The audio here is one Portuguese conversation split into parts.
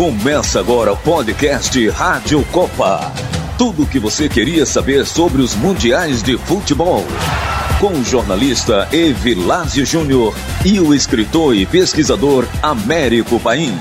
Começa agora o podcast Rádio Copa. Tudo o que você queria saber sobre os mundiais de futebol. Com o jornalista Evilásio Júnior e o escritor e pesquisador Américo Paim.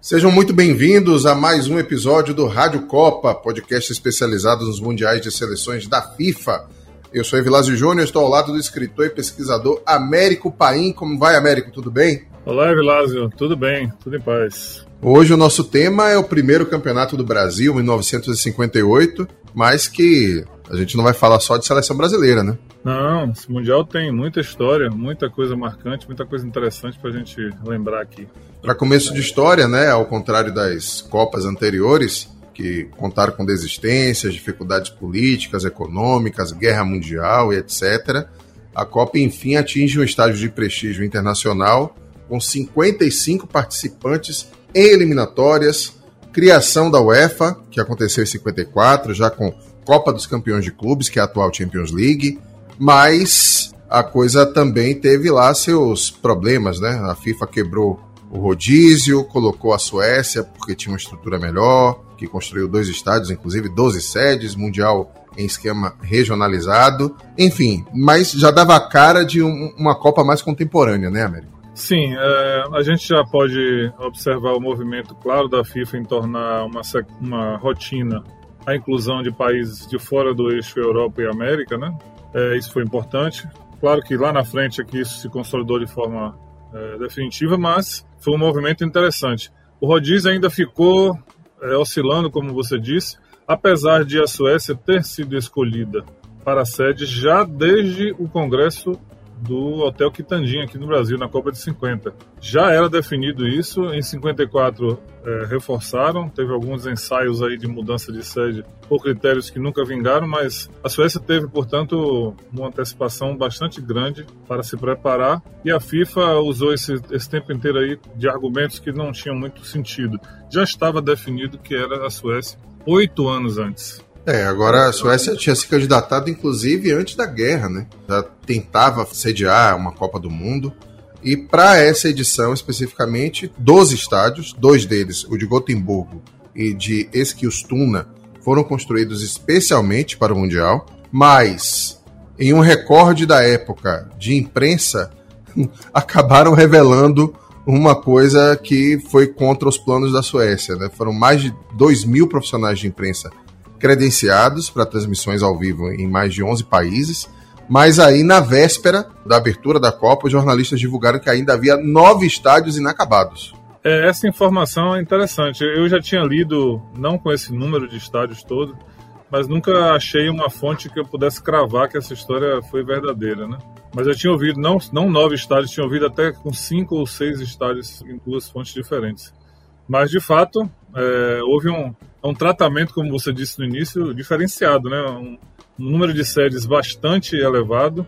Sejam muito bem-vindos a mais um episódio do Rádio Copa, podcast especializado nos mundiais de seleções da FIFA. Eu sou Evilásio Júnior, estou ao lado do escritor e pesquisador Américo Paim. Como vai, Américo? Tudo bem? Olá, Evilásio. Tudo bem, tudo em paz. Hoje o nosso tema é o primeiro campeonato do Brasil, 1958, mas que a gente não vai falar só de seleção brasileira, né? Não, esse Mundial tem muita história, muita coisa marcante, muita coisa interessante para a gente lembrar aqui. Para começo de história, né, ao contrário das Copas anteriores, que contaram com desistências, dificuldades políticas, econômicas, guerra mundial e etc., a Copa enfim atinge um estágio de prestígio internacional com 55 participantes em eliminatórias, criação da UEFA, que aconteceu em 54, já com Copa dos Campeões de Clubes, que é a atual Champions League, mas a coisa também teve lá seus problemas, né? A FIFA quebrou o rodízio, colocou a Suécia porque tinha uma estrutura melhor, que construiu dois estádios, inclusive 12 sedes, mundial em esquema regionalizado, enfim, mas já dava a cara de um, uma Copa mais contemporânea, né, Américo? Sim, é, a gente já pode observar o movimento claro da FIFA em tornar uma, uma rotina a inclusão de países de fora do eixo Europa e América, né? É, isso foi importante. Claro que lá na frente aqui isso se consolidou de forma é, definitiva, mas foi um movimento interessante. O rodízio ainda ficou é, oscilando, como você disse, apesar de a Suécia ter sido escolhida para a sede já desde o Congresso do Hotel Quitandinha aqui no Brasil, na Copa de 50. Já era definido isso, em 54 é, reforçaram, teve alguns ensaios aí de mudança de sede por critérios que nunca vingaram, mas a Suécia teve, portanto, uma antecipação bastante grande para se preparar e a FIFA usou esse, esse tempo inteiro aí de argumentos que não tinham muito sentido. Já estava definido que era a Suécia oito anos antes. É, agora a Suécia tinha se candidatado, inclusive, antes da guerra, né? Já tentava sediar uma Copa do Mundo. E para essa edição especificamente, 12 estádios, dois deles, o de Gotemburgo e de Eskilstuna, foram construídos especialmente para o Mundial, mas em um recorde da época de imprensa, acabaram revelando uma coisa que foi contra os planos da Suécia. Né? Foram mais de 2 mil profissionais de imprensa credenciados para transmissões ao vivo em mais de 11 países. Mas aí, na véspera da abertura da Copa, os jornalistas divulgaram que ainda havia nove estádios inacabados. É, essa informação é interessante. Eu já tinha lido, não com esse número de estádios todo, mas nunca achei uma fonte que eu pudesse cravar que essa história foi verdadeira, né? Mas eu tinha ouvido, não, não nove estádios, tinha ouvido até com cinco ou seis estádios em duas fontes diferentes. Mas, de fato, é, houve um, um tratamento, como você disse no início, diferenciado, né? Um, um número de sedes bastante elevado.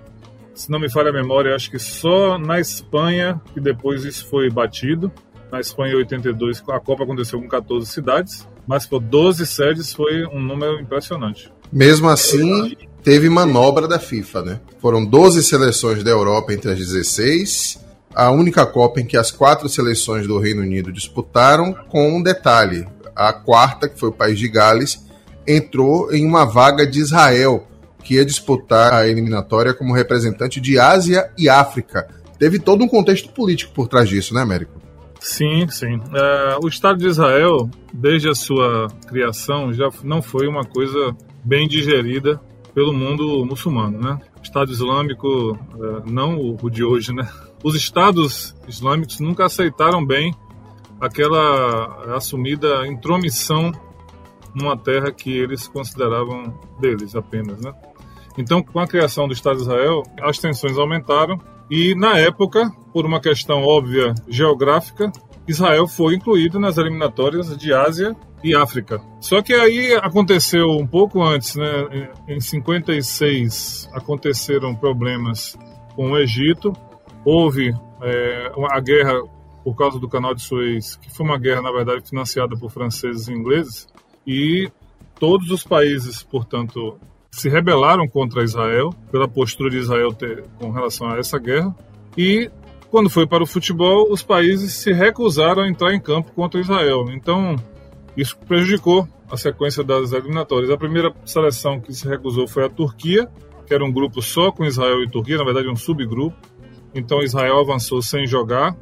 Se não me falha a memória, acho que só na Espanha que depois isso foi batido. Na Espanha, em 82, a Copa aconteceu com 14 cidades, mas por 12 sedes foi um número impressionante. Mesmo assim, teve manobra da FIFA, né? Foram 12 seleções da Europa entre as 16 a única Copa em que as quatro seleções do Reino Unido disputaram, com um detalhe: a quarta, que foi o país de Gales, entrou em uma vaga de Israel, que ia disputar a eliminatória como representante de Ásia e África. Teve todo um contexto político por trás disso, né, Américo? Sim, sim. É, o Estado de Israel, desde a sua criação, já não foi uma coisa bem digerida pelo mundo muçulmano, né? O Estado Islâmico, é, não o de hoje, né? Os estados islâmicos nunca aceitaram bem aquela assumida intromissão numa terra que eles consideravam deles apenas, né? Então, com a criação do Estado de Israel, as tensões aumentaram e, na época, por uma questão óbvia geográfica, Israel foi incluído nas eliminatórias de Ásia e África. Só que aí aconteceu um pouco antes, né? Em 56 aconteceram problemas com o Egito Houve é, a guerra por causa do Canal de Suez, que foi uma guerra, na verdade, financiada por franceses e ingleses, e todos os países, portanto, se rebelaram contra Israel, pela postura de Israel ter, com relação a essa guerra, e Quando foi para o futebol, os países se recusaram a entrar em campo contra Israel. Então, isso prejudicou a sequência das eliminatórias. A primeira seleção que se recusou foi a Turquia, que era um grupo só com Israel e Turquia, na verdade um subgrupo. Então Israel avançou sem jogar.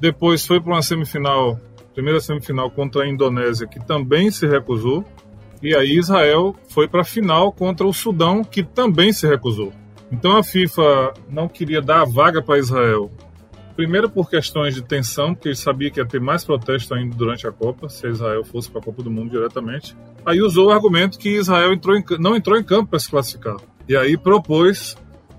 Depois foi para uma semifinal, primeira semifinal contra a Indonésia, que também se recusou. E aí Israel foi para a final contra o Sudão, que também se recusou. Então a FIFA não queria dar a vaga para Israel. Primeiro por questões de tensão, porque sabia que ia ter mais protesto ainda durante a Copa, se Israel fosse para a Copa do Mundo diretamente. Aí usou o argumento que Israel entrou em, não entrou em campo para se classificar. E aí propôs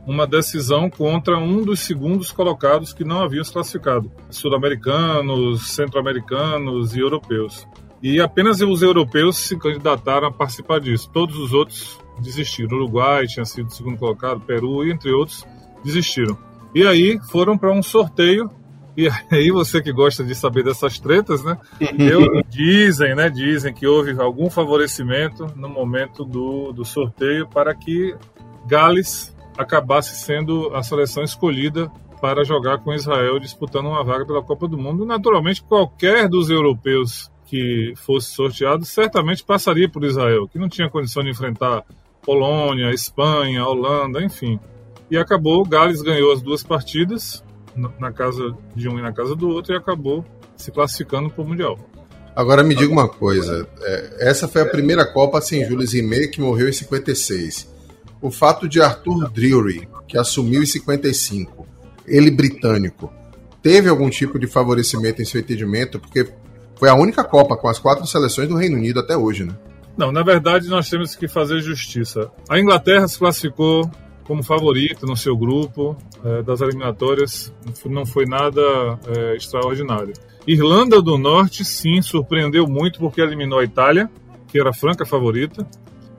uma decisão contra um dos segundos colocados que não haviam se classificado: sul-americanos, centro-americanos e europeus. E apenas os europeus se candidataram a participar disso. Todos os outros desistiram. O Uruguai tinha sido segundo colocado, Peru e entre outros desistiram. E aí foram para um sorteio. E aí você que gosta de saber dessas tretas, né? Eu, dizem, né? Dizem que houve algum favorecimento no momento do, do sorteio para que Gales acabasse sendo a seleção escolhida para jogar com Israel disputando uma vaga pela Copa do Mundo. Naturalmente, qualquer dos europeus que fosse sorteado certamente passaria por Israel, que não tinha condição de enfrentar Polônia, Espanha, Holanda, enfim. E acabou, Gales ganhou as duas partidas, na casa de um e na casa do outro, e acabou se classificando para o Mundial. Agora me diga uma coisa, é, essa foi a primeira Copa sem Jules Rimet, que morreu em 56. O fato de Arthur Drury, que assumiu em 55, ele britânico, teve algum tipo de favorecimento em seu entendimento? Porque foi a única Copa com as quatro seleções do Reino Unido até hoje, né? Não, na verdade nós temos que fazer justiça. A Inglaterra se classificou como favorito no seu grupo é, das eliminatórias, não foi nada é, extraordinário. Irlanda do Norte, sim, surpreendeu muito porque eliminou a Itália, que era a franca favorita.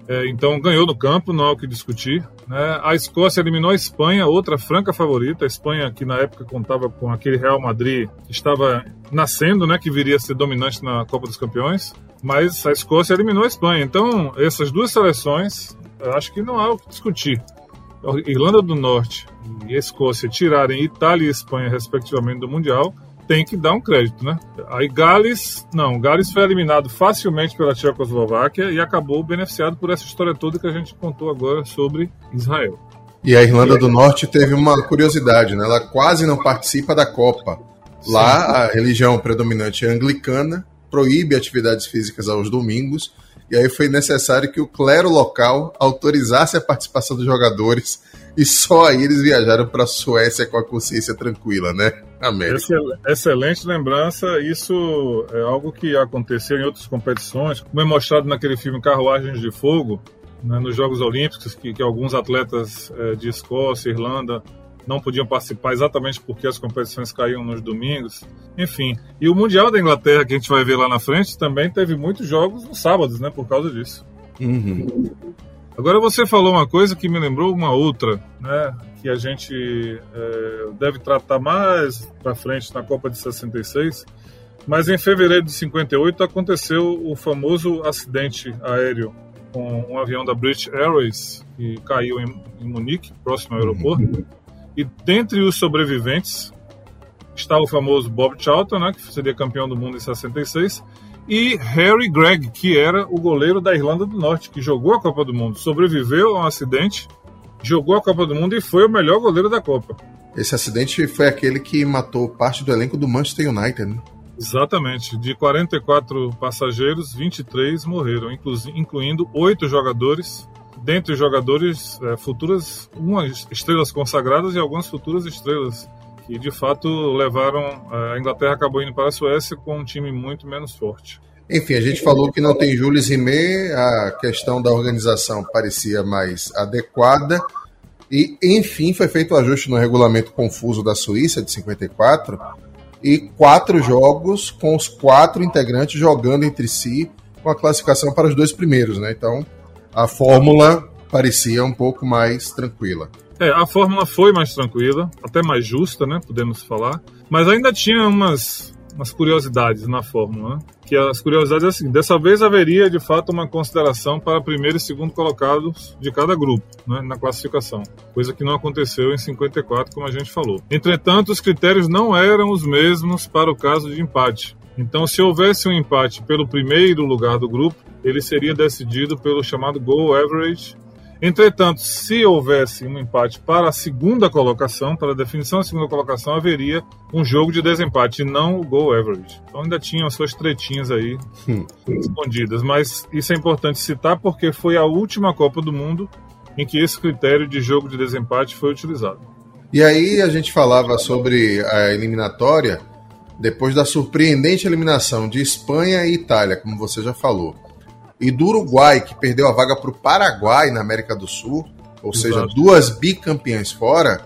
É, então ganhou no campo, não há o que discutir. Né? A Escócia eliminou a Espanha, outra franca favorita. A Espanha, que na época contava com aquele Real Madrid que estava nascendo, né, que viria a ser dominante na Copa dos Campeões. Mas a Escócia eliminou a Espanha. Então, essas duas seleções, acho que não há o que discutir. Irlanda do Norte e Escócia tirarem Itália e Espanha, respectivamente, do Mundial, tem que dar um crédito, né? Aí Gales, não, Gales foi eliminado facilmente pela Tchecoslováquia e acabou beneficiado por essa história toda que a gente contou agora sobre Israel. E a Irlanda do Norte teve uma curiosidade, né? Ela quase não participa da Copa. Lá, Sim. a religião predominante é anglicana, proíbe atividades físicas aos domingos e aí foi necessário que o clero local autorizasse a participação dos jogadores e só aí eles viajaram para a Suécia com a consciência tranquila, né? Amém. Excelente lembrança. Isso é algo que aconteceu em outras competições, como é mostrado naquele filme Carruagens de Fogo, né, nos Jogos Olímpicos, que, que alguns atletas é, de Escócia, Irlanda, não podiam participar exatamente porque as competições caíam nos domingos. Enfim, e o Mundial da Inglaterra, que a gente vai ver lá na frente, também teve muitos jogos nos sábados, né, por causa disso. Uhum. Agora você falou uma coisa que me lembrou uma outra, né, que a gente é, deve tratar mais para frente na Copa de 66. Mas em fevereiro de 58 aconteceu o famoso acidente aéreo com um avião da British Airways que caiu em, em Munique, próximo ao aeroporto. E dentre os sobreviventes está o famoso Bob Charlton, né, que seria campeão do mundo em 66, e Harry Gregg, que era o goleiro da Irlanda do Norte, que jogou a Copa do Mundo, sobreviveu a um acidente, jogou a Copa do Mundo e foi o melhor goleiro da Copa. Esse acidente foi aquele que matou parte do elenco do Manchester United, né? Exatamente. De 44 passageiros, 23 morreram, incluindo oito jogadores dentre os jogadores é, futuras, umas estrelas consagradas e algumas futuras estrelas que de fato levaram é, a Inglaterra acabou indo para a Suécia com um time muito menos forte. Enfim, a gente falou que não tem Jules Rimet, a questão da organização parecia mais adequada. E, enfim, foi feito o um ajuste no regulamento confuso da Suíça de 54 e quatro jogos com os quatro integrantes jogando entre si com a classificação para os dois primeiros, né? Então, a fórmula parecia um pouco mais tranquila. É, a fórmula foi mais tranquila, até mais justa, né? Podemos falar. Mas ainda tinha umas umas curiosidades na fórmula. Né? Que as curiosidades é assim: dessa vez haveria de fato uma consideração para primeiro e segundo colocados de cada grupo né, na classificação, coisa que não aconteceu em 54, como a gente falou. Entretanto, os critérios não eram os mesmos para o caso de empate. Então, se houvesse um empate pelo primeiro lugar do grupo, ele seria decidido pelo chamado goal average Entretanto, se houvesse um empate para a segunda colocação, para a definição da segunda colocação, haveria um jogo de desempate e não o goal average. Então ainda tinham suas tretinhas aí hum. escondidas. Mas isso é importante citar porque foi a última Copa do Mundo em que esse critério de jogo de desempate foi utilizado. E aí a gente falava sobre a eliminatória depois da surpreendente eliminação de Espanha e Itália, como você já falou e do Uruguai, que perdeu a vaga para o Paraguai na América do Sul, ou Exato. seja, duas bicampeãs fora,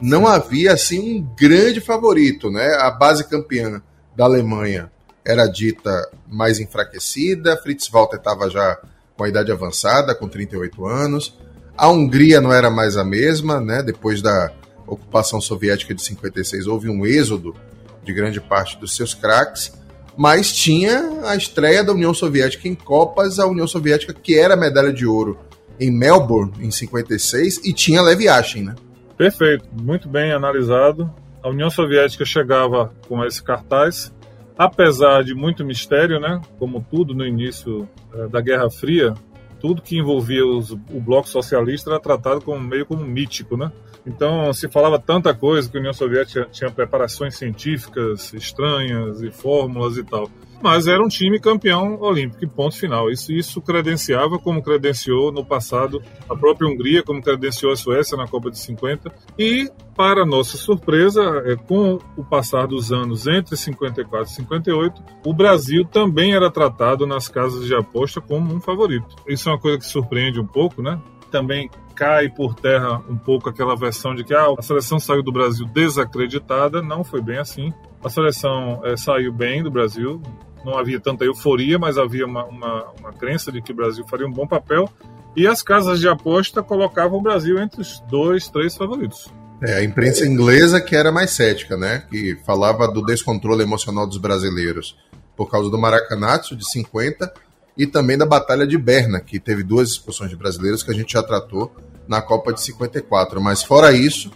não havia assim um grande favorito, né? A base campeã da Alemanha era dita mais enfraquecida, Fritz Walter estava já com a idade avançada, com 38 anos. A Hungria não era mais a mesma, né? Depois da ocupação soviética de 56 houve um êxodo de grande parte dos seus craques mas tinha a estreia da União Soviética em Copas, a União Soviética que era medalha de ouro em Melbourne em 56 e tinha Lev Yashin, né? Perfeito, muito bem analisado. A União Soviética chegava com esse cartaz, apesar de muito mistério, né? Como tudo no início é, da Guerra Fria, tudo que envolvia os, o bloco socialista era tratado como meio como mítico, né? Então se falava tanta coisa que a União Soviética tinha preparações científicas estranhas e fórmulas e tal. Mas era um time campeão olímpico, ponto final. Isso, isso credenciava, como credenciou no passado a própria Hungria, como credenciou a Suécia na Copa de 50. E, para nossa surpresa, é, com o passar dos anos entre 54 e 58, o Brasil também era tratado nas casas de aposta como um favorito. Isso é uma coisa que surpreende um pouco, né? Também cai por terra um pouco aquela versão de que ah, a seleção saiu do Brasil desacreditada. Não foi bem assim. A seleção é, saiu bem do Brasil. Não havia tanta euforia, mas havia uma, uma, uma crença de que o Brasil faria um bom papel. E as casas de aposta colocavam o Brasil entre os dois, três favoritos. É, a imprensa inglesa que era mais cética, né? Que falava do descontrole emocional dos brasileiros por causa do Maracanazo de 50 e também da Batalha de Berna, que teve duas expulsões de brasileiros que a gente já tratou na Copa de 54. Mas fora isso,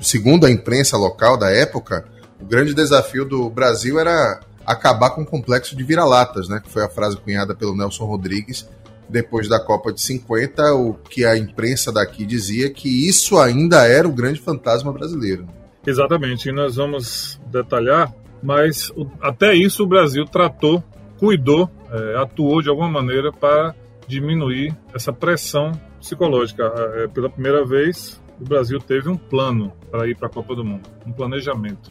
segundo a imprensa local da época, o grande desafio do Brasil era acabar com o complexo de vira-latas, né? Que foi a frase cunhada pelo Nelson Rodrigues depois da Copa de 50, o que a imprensa daqui dizia que isso ainda era o grande fantasma brasileiro. Exatamente, e nós vamos detalhar, mas até isso o Brasil tratou, cuidou, é, atuou de alguma maneira para diminuir essa pressão psicológica. É, pela primeira vez, o Brasil teve um plano para ir para a Copa do Mundo, um planejamento.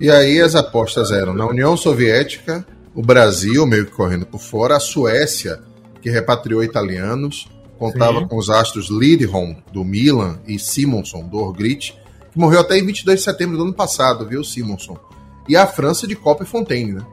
E aí as apostas eram na União Soviética, o Brasil meio que correndo por fora, a Suécia, que repatriou italianos, contava Sim. com os astros Lidholm, do Milan, e Simonson, do Orgrit, que morreu até em 22 de setembro do ano passado, viu, Simonson? E a França de Copa e Fontaine, né?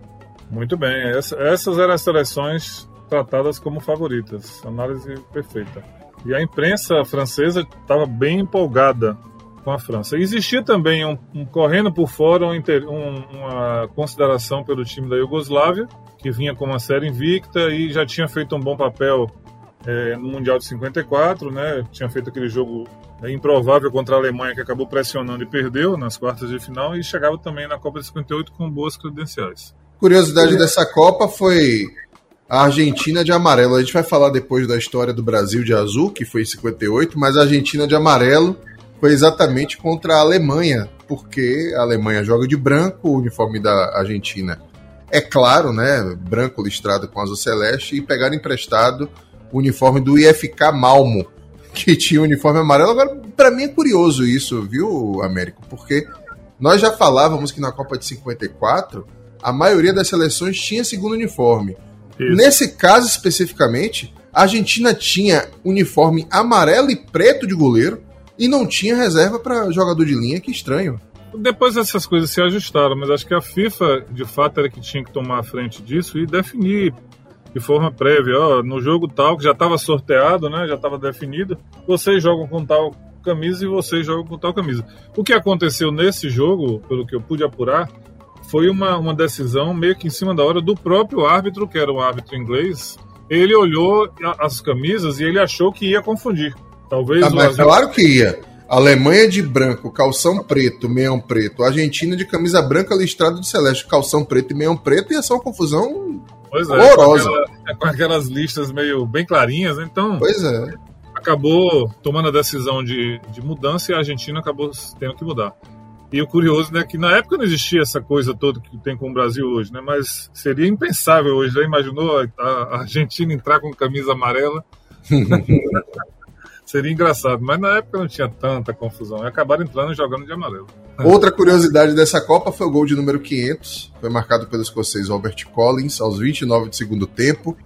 Muito bem, essas eram as seleções tratadas como favoritas. Análise perfeita. E a imprensa francesa estava bem empolgada com a França. Existia também um, um correndo por fora um, um, uma consideração pelo time da Iugoslávia, que vinha com uma série invicta e já tinha feito um bom papel é, no Mundial de 54, né? Tinha feito aquele jogo é, improvável contra a Alemanha que acabou pressionando e perdeu nas quartas de final e chegava também na Copa de 58 com boas credenciais. Curiosidade dessa Copa foi a Argentina de amarelo. A gente vai falar depois da história do Brasil de azul, que foi em 58, mas a Argentina de amarelo foi exatamente contra a Alemanha, porque a Alemanha joga de branco, o uniforme da Argentina é claro, né? Branco listrado com azul celeste, e pegaram emprestado o uniforme do IFK Malmo, que tinha o uniforme amarelo. Agora, para mim é curioso isso, viu, Américo? Porque nós já falávamos que na Copa de 54 a maioria das seleções tinha segundo uniforme. Isso. Nesse caso especificamente, a Argentina tinha uniforme amarelo e preto de goleiro e não tinha reserva para jogador de linha, que estranho. Depois essas coisas se ajustaram, mas acho que a FIFA de fato era que tinha que tomar a frente disso e definir de forma prévia, ó, no jogo tal que já estava sorteado, né, já estava definido, vocês jogam com tal camisa e vocês jogam com tal camisa. O que aconteceu nesse jogo, pelo que eu pude apurar, foi uma, uma decisão meio que em cima da hora do próprio árbitro, que era um árbitro inglês. Ele olhou as camisas e ele achou que ia confundir. Talvez. Ah, mas claro que ia. Alemanha de branco, calção preto, meião preto. Argentina de camisa branca, listrado de celeste, calção preto e meião preto. Ia ser uma confusão pois é, horrorosa. Com, aquela, com aquelas listas meio bem clarinhas, então. Pois é. Acabou tomando a decisão de, de mudança e a Argentina acabou tendo que mudar. E o curioso, né, que na época não existia essa coisa toda que tem com o Brasil hoje, né? Mas seria impensável hoje. Já imaginou a Argentina entrar com camisa amarela? seria engraçado, mas na época não tinha tanta confusão. E acabaram entrando e jogando de amarelo. Outra curiosidade dessa Copa foi o gol de número 500. Foi marcado pelo escocês Robert Collins aos 29 de segundo tempo,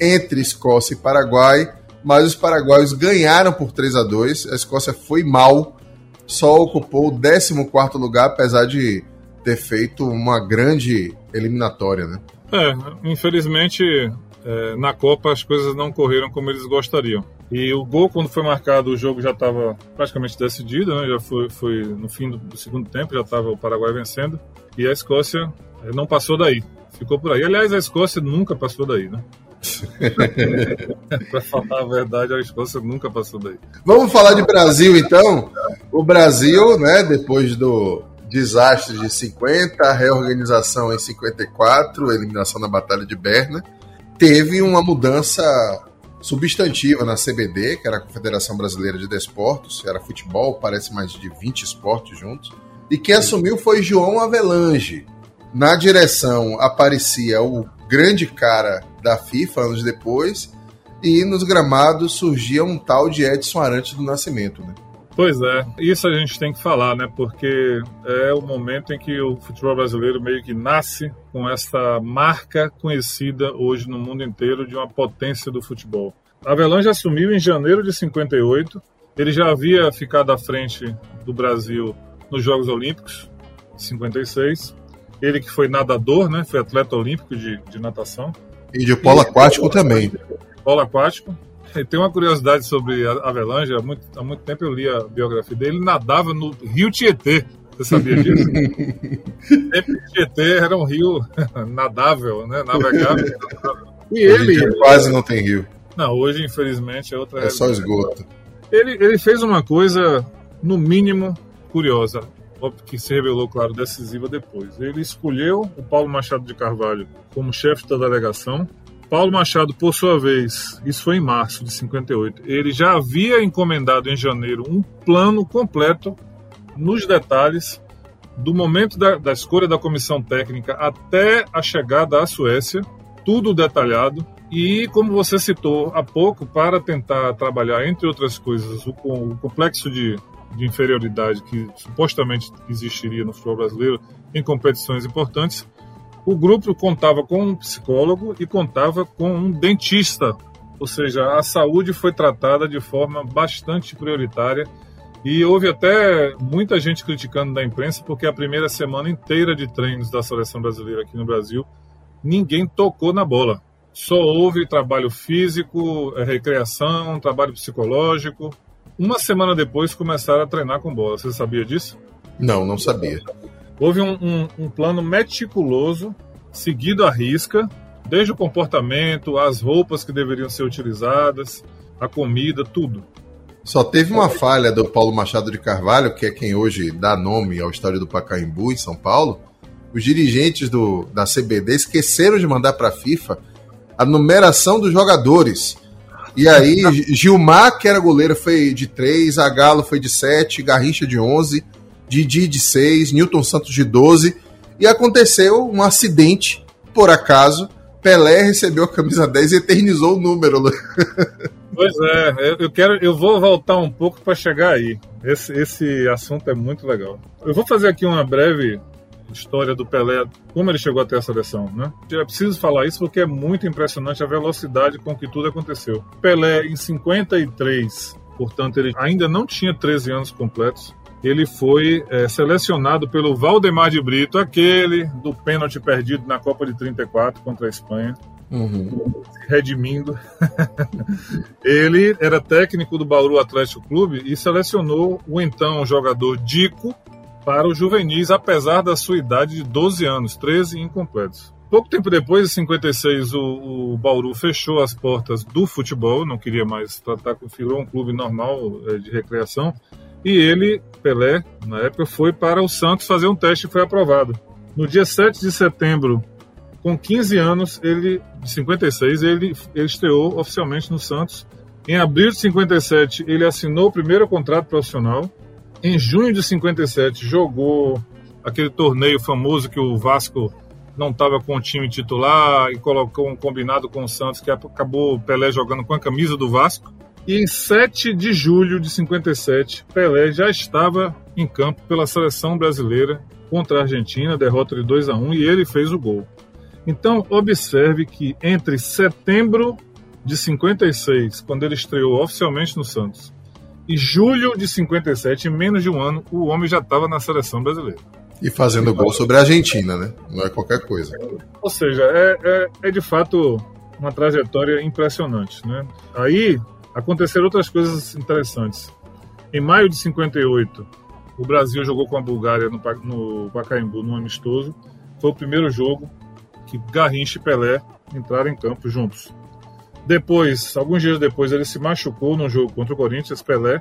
entre Escócia e Paraguai. Mas os paraguaios ganharam por 3 a 2 A Escócia foi mal só ocupou o 14 lugar, apesar de ter feito uma grande eliminatória, né? É, infelizmente é, na Copa as coisas não correram como eles gostariam. E o gol, quando foi marcado, o jogo já estava praticamente decidido, né? já foi, foi no fim do, do segundo tempo, já estava o Paraguai vencendo. E a Escócia é, não passou daí, ficou por aí. Aliás, a Escócia nunca passou daí, né? para falar a verdade, a Escócia nunca passou daí. Vamos falar de Brasil então? O Brasil, né, depois do desastre de 50, reorganização em 54, eliminação na Batalha de Berna, teve uma mudança substantiva na CBD, que era a Confederação Brasileira de Desportos, era futebol, parece mais de 20 esportes juntos. E quem assumiu foi João Avelange. Na direção aparecia o grande cara da FIFA anos depois, e nos gramados surgia um tal de Edson Arantes do Nascimento, né? Pois é, isso a gente tem que falar, né? Porque é o momento em que o futebol brasileiro meio que nasce com essa marca conhecida hoje no mundo inteiro de uma potência do futebol. Avelange assumiu em janeiro de 58. Ele já havia ficado à frente do Brasil nos Jogos Olímpicos, 56. Ele que foi nadador, né? Foi atleta olímpico de, de natação. E de polo aquático também. Polo aquático. E tem uma curiosidade sobre Avelange. Há muito, há muito tempo eu li a biografia dele. Ele nadava no Rio Tietê. Você sabia disso? Tietê era um rio nadável, né? Navegável. E ele. Quase não tem rio. Não, hoje, infelizmente, é outra. É só esgoto. Ele, ele fez uma coisa, no mínimo, curiosa que se revelou, claro, decisiva depois. Ele escolheu o Paulo Machado de Carvalho como chefe da delegação. Paulo Machado, por sua vez, isso foi em março de 58, ele já havia encomendado em janeiro um plano completo, nos detalhes, do momento da, da escolha da comissão técnica até a chegada à Suécia, tudo detalhado, e, como você citou há pouco, para tentar trabalhar, entre outras coisas, o, o complexo de de inferioridade que supostamente existiria no futebol brasileiro em competições importantes, o grupo contava com um psicólogo e contava com um dentista, ou seja, a saúde foi tratada de forma bastante prioritária e houve até muita gente criticando da imprensa porque a primeira semana inteira de treinos da seleção brasileira aqui no Brasil ninguém tocou na bola. Só houve trabalho físico, recreação, trabalho psicológico, uma semana depois começaram a treinar com bola. Você sabia disso? Não, não sabia. Houve um, um, um plano meticuloso, seguido à risca, desde o comportamento, as roupas que deveriam ser utilizadas, a comida, tudo. Só teve uma falha do Paulo Machado de Carvalho, que é quem hoje dá nome ao estádio do Pacaembu, em São Paulo. Os dirigentes do, da CBD esqueceram de mandar para a FIFA a numeração dos jogadores. E aí, Gilmar, que era goleiro, foi de 3, Galo foi de 7, Garrincha de 11, Didi de 6, Newton Santos de 12. E aconteceu um acidente, por acaso. Pelé recebeu a camisa 10 e eternizou o número. Pois é, eu quero, eu vou voltar um pouco para chegar aí. Esse, esse assunto é muito legal. Eu vou fazer aqui uma breve história do Pelé, como ele chegou até a seleção, né? É preciso falar isso porque é muito impressionante a velocidade com que tudo aconteceu. Pelé, em 53, portanto, ele ainda não tinha 13 anos completos, ele foi é, selecionado pelo Valdemar de Brito, aquele do pênalti perdido na Copa de 34 contra a Espanha. Uhum. Redimindo. ele era técnico do Bauru Atlético Clube e selecionou o então jogador Dico para os juvenis, apesar da sua idade de 12 anos, 13 incompletos. Pouco tempo depois, em 56, o, o Bauru fechou as portas do futebol, não queria mais tratar com virou um clube normal é, de recreação. E ele, Pelé, na época, foi para o Santos fazer um teste e foi aprovado. No dia 7 de setembro, com 15 anos, ele de 56, ele, ele estreou oficialmente no Santos. Em abril de 57, ele assinou o primeiro contrato profissional. Em junho de 57, jogou aquele torneio famoso que o Vasco não estava com o time titular e colocou um combinado com o Santos que acabou Pelé jogando com a camisa do Vasco. E em 7 de julho de 57, Pelé já estava em campo pela seleção brasileira contra a Argentina, derrota de 2 a 1 e ele fez o gol. Então, observe que entre setembro de 56, quando ele estreou oficialmente no Santos, e julho de 57, em menos de um ano, o homem já estava na seleção brasileira. E fazendo gol sobre a Argentina, né? Não é qualquer coisa. Ou seja, é, é, é de fato uma trajetória impressionante, né? Aí aconteceram outras coisas interessantes. Em maio de 58, o Brasil jogou com a Bulgária no, no Pacaembu, no amistoso. Foi o primeiro jogo que Garrincha e Pelé entraram em campo juntos. Depois, alguns dias depois, ele se machucou no jogo contra o Corinthians, Pelé,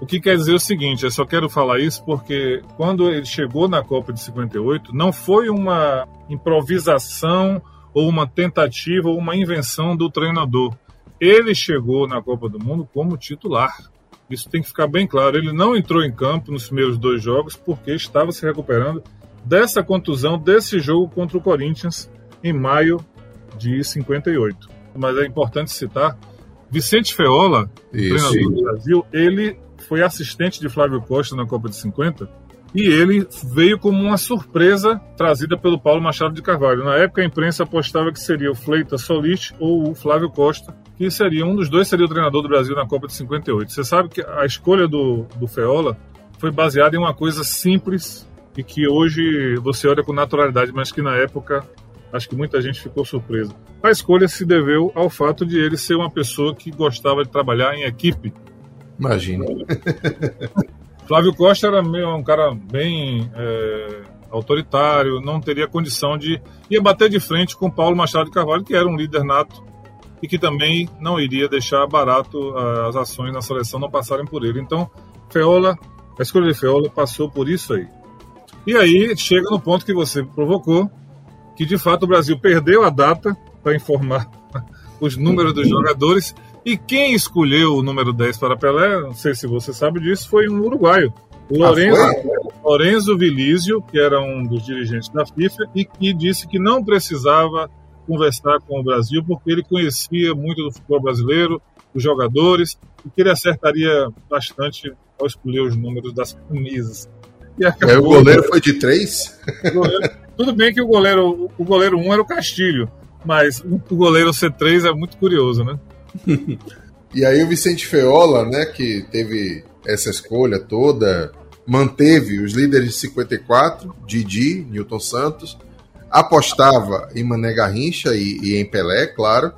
o que quer dizer o seguinte, eu só quero falar isso porque quando ele chegou na Copa de 58, não foi uma improvisação ou uma tentativa ou uma invenção do treinador. Ele chegou na Copa do Mundo como titular. Isso tem que ficar bem claro. Ele não entrou em campo nos primeiros dois jogos porque estava se recuperando dessa contusão desse jogo contra o Corinthians em maio de 58. Mas é importante citar Vicente Feola, Isso. treinador do Brasil, ele foi assistente de Flávio Costa na Copa de 50 e ele veio como uma surpresa trazida pelo Paulo Machado de Carvalho. Na época, a imprensa apostava que seria o Fleitas Solis ou o Flávio Costa, que seria um dos dois seria o treinador do Brasil na Copa de 58. Você sabe que a escolha do, do Feola foi baseada em uma coisa simples e que hoje você olha com naturalidade, mas que na época acho que muita gente ficou surpresa. A escolha se deveu ao fato de ele ser uma pessoa que gostava de trabalhar em equipe Imagina. Flávio Costa era um cara bem é, autoritário, não teria condição de ia bater de frente com Paulo Machado de Carvalho, que era um líder nato e que também não iria deixar barato as ações na seleção não passarem por ele. Então, Feola, a escolha de Feola passou por isso aí. E aí chega no ponto que você provocou, que de fato o Brasil perdeu a data para informar os números dos jogadores e quem escolheu o número 10 para Pelé, não sei se você sabe disso, foi um uruguaio. O ah, Lorenzo, Lorenzo Vilísio, que era um dos dirigentes da FIFA e que disse que não precisava conversar com o Brasil porque ele conhecia muito do futebol brasileiro, os jogadores, e que ele acertaria bastante ao escolher os números das camisas. E acabou, é, o goleiro foi de três? tudo bem que o goleiro, o goleiro 1 um era o Castilho, mas o goleiro C3 é muito curioso, né? e aí o Vicente Feola, né, que teve essa escolha toda, manteve os líderes de 54, Didi, Newton Santos, apostava em Mané Garrincha e, e em Pelé, claro,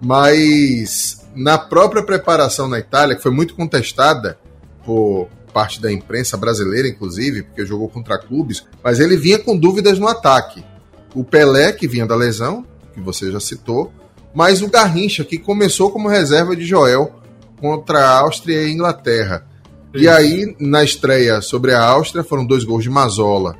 mas na própria preparação na Itália, que foi muito contestada por parte da imprensa brasileira, inclusive, porque jogou contra clubes, mas ele vinha com dúvidas no ataque. O Pelé, que vinha da lesão, que você já citou, mas o Garrincha, que começou como reserva de Joel contra a Áustria e a Inglaterra. Isso. E aí, na estreia sobre a Áustria, foram dois gols de Mazola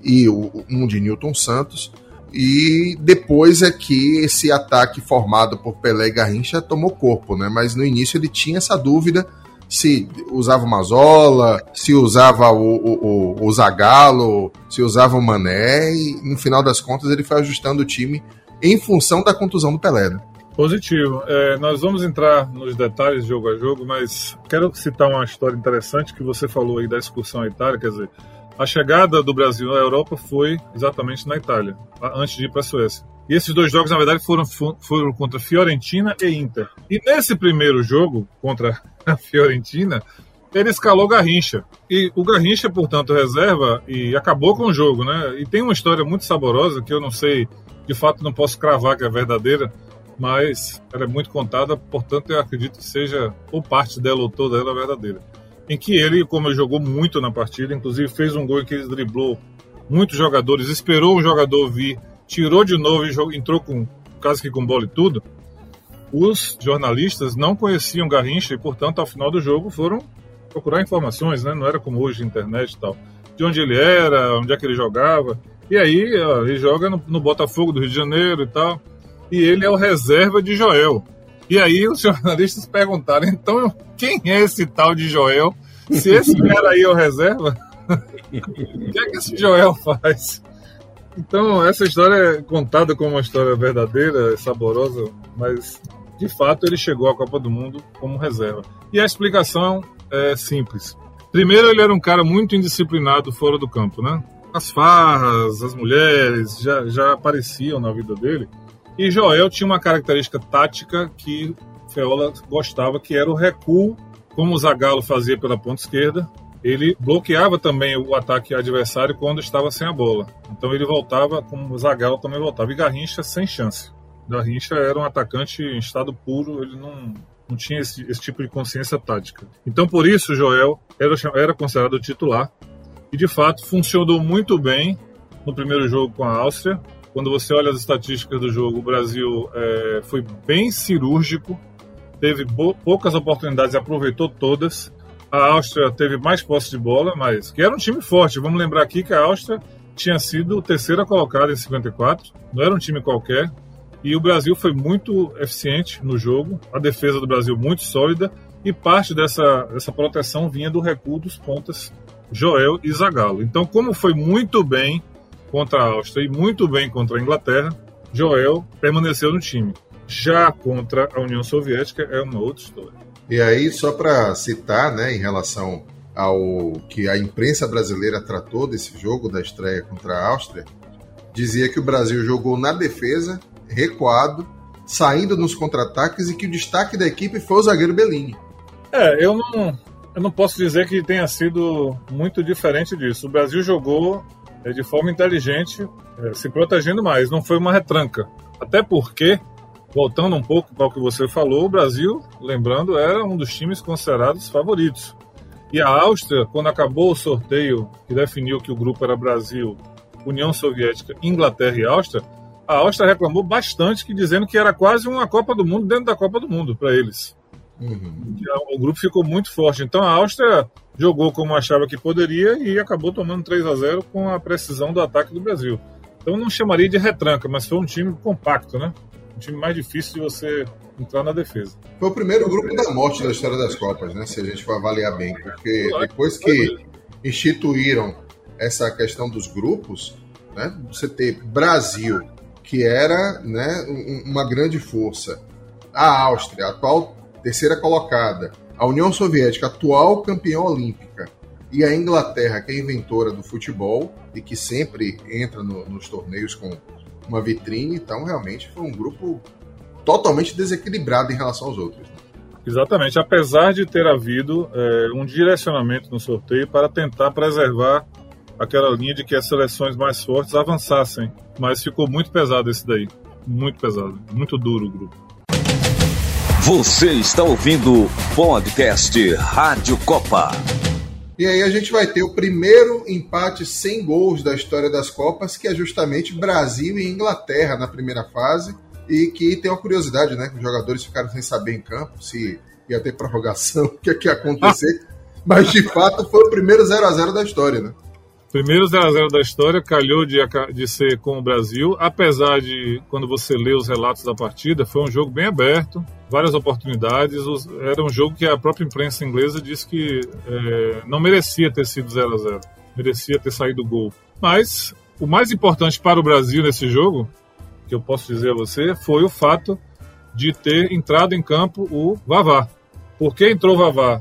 e um de Newton Santos. E depois é que esse ataque formado por Pelé e Garrincha tomou corpo, né? Mas no início ele tinha essa dúvida se usava o Mazola, se usava o, o, o, o Zagallo, se usava o Mané, e no final das contas ele foi ajustando o time em função da contusão do Pelé. Né? Positivo. É, nós vamos entrar nos detalhes jogo a jogo, mas quero citar uma história interessante que você falou aí da excursão à Itália, quer dizer, a chegada do Brasil à Europa foi exatamente na Itália, antes de ir para a Suécia. E esses dois jogos, na verdade, foram, foram contra Fiorentina e Inter. E nesse primeiro jogo, contra a Fiorentina, ele escalou Garrincha. E o Garrincha, portanto, reserva e acabou com o jogo, né? E tem uma história muito saborosa que eu não sei de fato não posso cravar que é verdadeira, mas ela é muito contada, portanto eu acredito que seja ou parte dela ou toda ela verdadeira. em que ele, como ele jogou muito na partida, inclusive fez um gol em que ele driblou muitos jogadores, esperou um jogador vir, tirou de novo e entrou com quase que com bola e tudo. Os jornalistas não conheciam Garrincha e, portanto, ao final do jogo foram procurar informações, né? Não era como hoje internet e tal. De onde ele era, onde é que ele jogava. E aí, ó, ele joga no, no Botafogo do Rio de Janeiro e tal. E ele é o reserva de Joel. E aí os jornalistas perguntaram, então quem é esse tal de Joel? Se esse cara aí é o reserva, o que é que esse Joel faz? Então, essa história é contada como uma história verdadeira, saborosa, mas de fato ele chegou à Copa do Mundo como reserva. E a explicação é simples. Primeiro, ele era um cara muito indisciplinado fora do campo, né? As farras, as mulheres já, já apareciam na vida dele. E Joel tinha uma característica tática que Feola gostava, que era o recuo, como o Zagallo fazia pela ponta esquerda. Ele bloqueava também o ataque adversário quando estava sem a bola. Então ele voltava, como o Zagallo também voltava. E Garrincha sem chance. Garrincha era um atacante em estado puro, ele não, não tinha esse, esse tipo de consciência tática. Então, por isso, Joel era, era considerado titular e, de fato, funcionou muito bem no primeiro jogo com a Áustria. Quando você olha as estatísticas do jogo, o Brasil é, foi bem cirúrgico, teve poucas oportunidades e aproveitou todas. A Áustria teve mais posse de bola, mas que era um time forte. Vamos lembrar aqui que a Áustria tinha sido terceira colocada em 54, não era um time qualquer. E o Brasil foi muito eficiente no jogo, a defesa do Brasil muito sólida, e parte dessa, dessa proteção vinha do recuo dos pontas Joel e Zagallo. Então, como foi muito bem contra a Áustria e muito bem contra a Inglaterra, Joel permaneceu no time. Já contra a União Soviética é uma outra história. E aí, só para citar, né, em relação ao que a imprensa brasileira tratou desse jogo da estreia contra a Áustria, dizia que o Brasil jogou na defesa recuado, saindo nos contra-ataques e que o destaque da equipe foi o zagueiro Bellini. É, eu não, eu não posso dizer que tenha sido muito diferente disso. O Brasil jogou é, de forma inteligente, é, se protegendo mais, não foi uma retranca. Até porque, voltando um pouco para o que você falou, o Brasil, lembrando, era um dos times considerados favoritos. E a Áustria, quando acabou o sorteio que definiu que o grupo era Brasil, União Soviética, Inglaterra e Áustria, a Áustria reclamou bastante, que dizendo que era quase uma Copa do Mundo dentro da Copa do Mundo para eles. Uhum. O grupo ficou muito forte. Então a Áustria jogou como achava que poderia e acabou tomando 3 a 0 com a precisão do ataque do Brasil. Então não chamaria de retranca, mas foi um time compacto, né? Um time mais difícil de você entrar na defesa. Foi o primeiro grupo da morte da história das Copas, né? Se a gente for avaliar bem, porque depois que instituíram essa questão dos grupos, né? Você ter Brasil, que era né, uma grande força. A Áustria, atual terceira colocada. A União Soviética, atual campeã olímpica. E a Inglaterra, que é inventora do futebol e que sempre entra no, nos torneios com uma vitrine. Então, realmente, foi um grupo totalmente desequilibrado em relação aos outros. Né? Exatamente. Apesar de ter havido é, um direcionamento no sorteio para tentar preservar aquela linha de que as seleções mais fortes avançassem. Mas ficou muito pesado esse daí. Muito pesado. Muito duro o grupo. Você está ouvindo o podcast Rádio Copa. E aí a gente vai ter o primeiro empate sem gols da história das Copas, que é justamente Brasil e Inglaterra na primeira fase. E que tem uma curiosidade, né? Que os jogadores ficaram sem saber em campo se ia ter prorrogação, o que, é que ia acontecer. Mas de fato foi o primeiro 0 a 0 da história, né? Primeiro 0x0 da história, calhou de, de ser com o Brasil, apesar de, quando você lê os relatos da partida, foi um jogo bem aberto, várias oportunidades. Os, era um jogo que a própria imprensa inglesa disse que é, não merecia ter sido 0 a 0 merecia ter saído gol. Mas o mais importante para o Brasil nesse jogo, que eu posso dizer a você, foi o fato de ter entrado em campo o Vavá. Por que entrou o Vavá?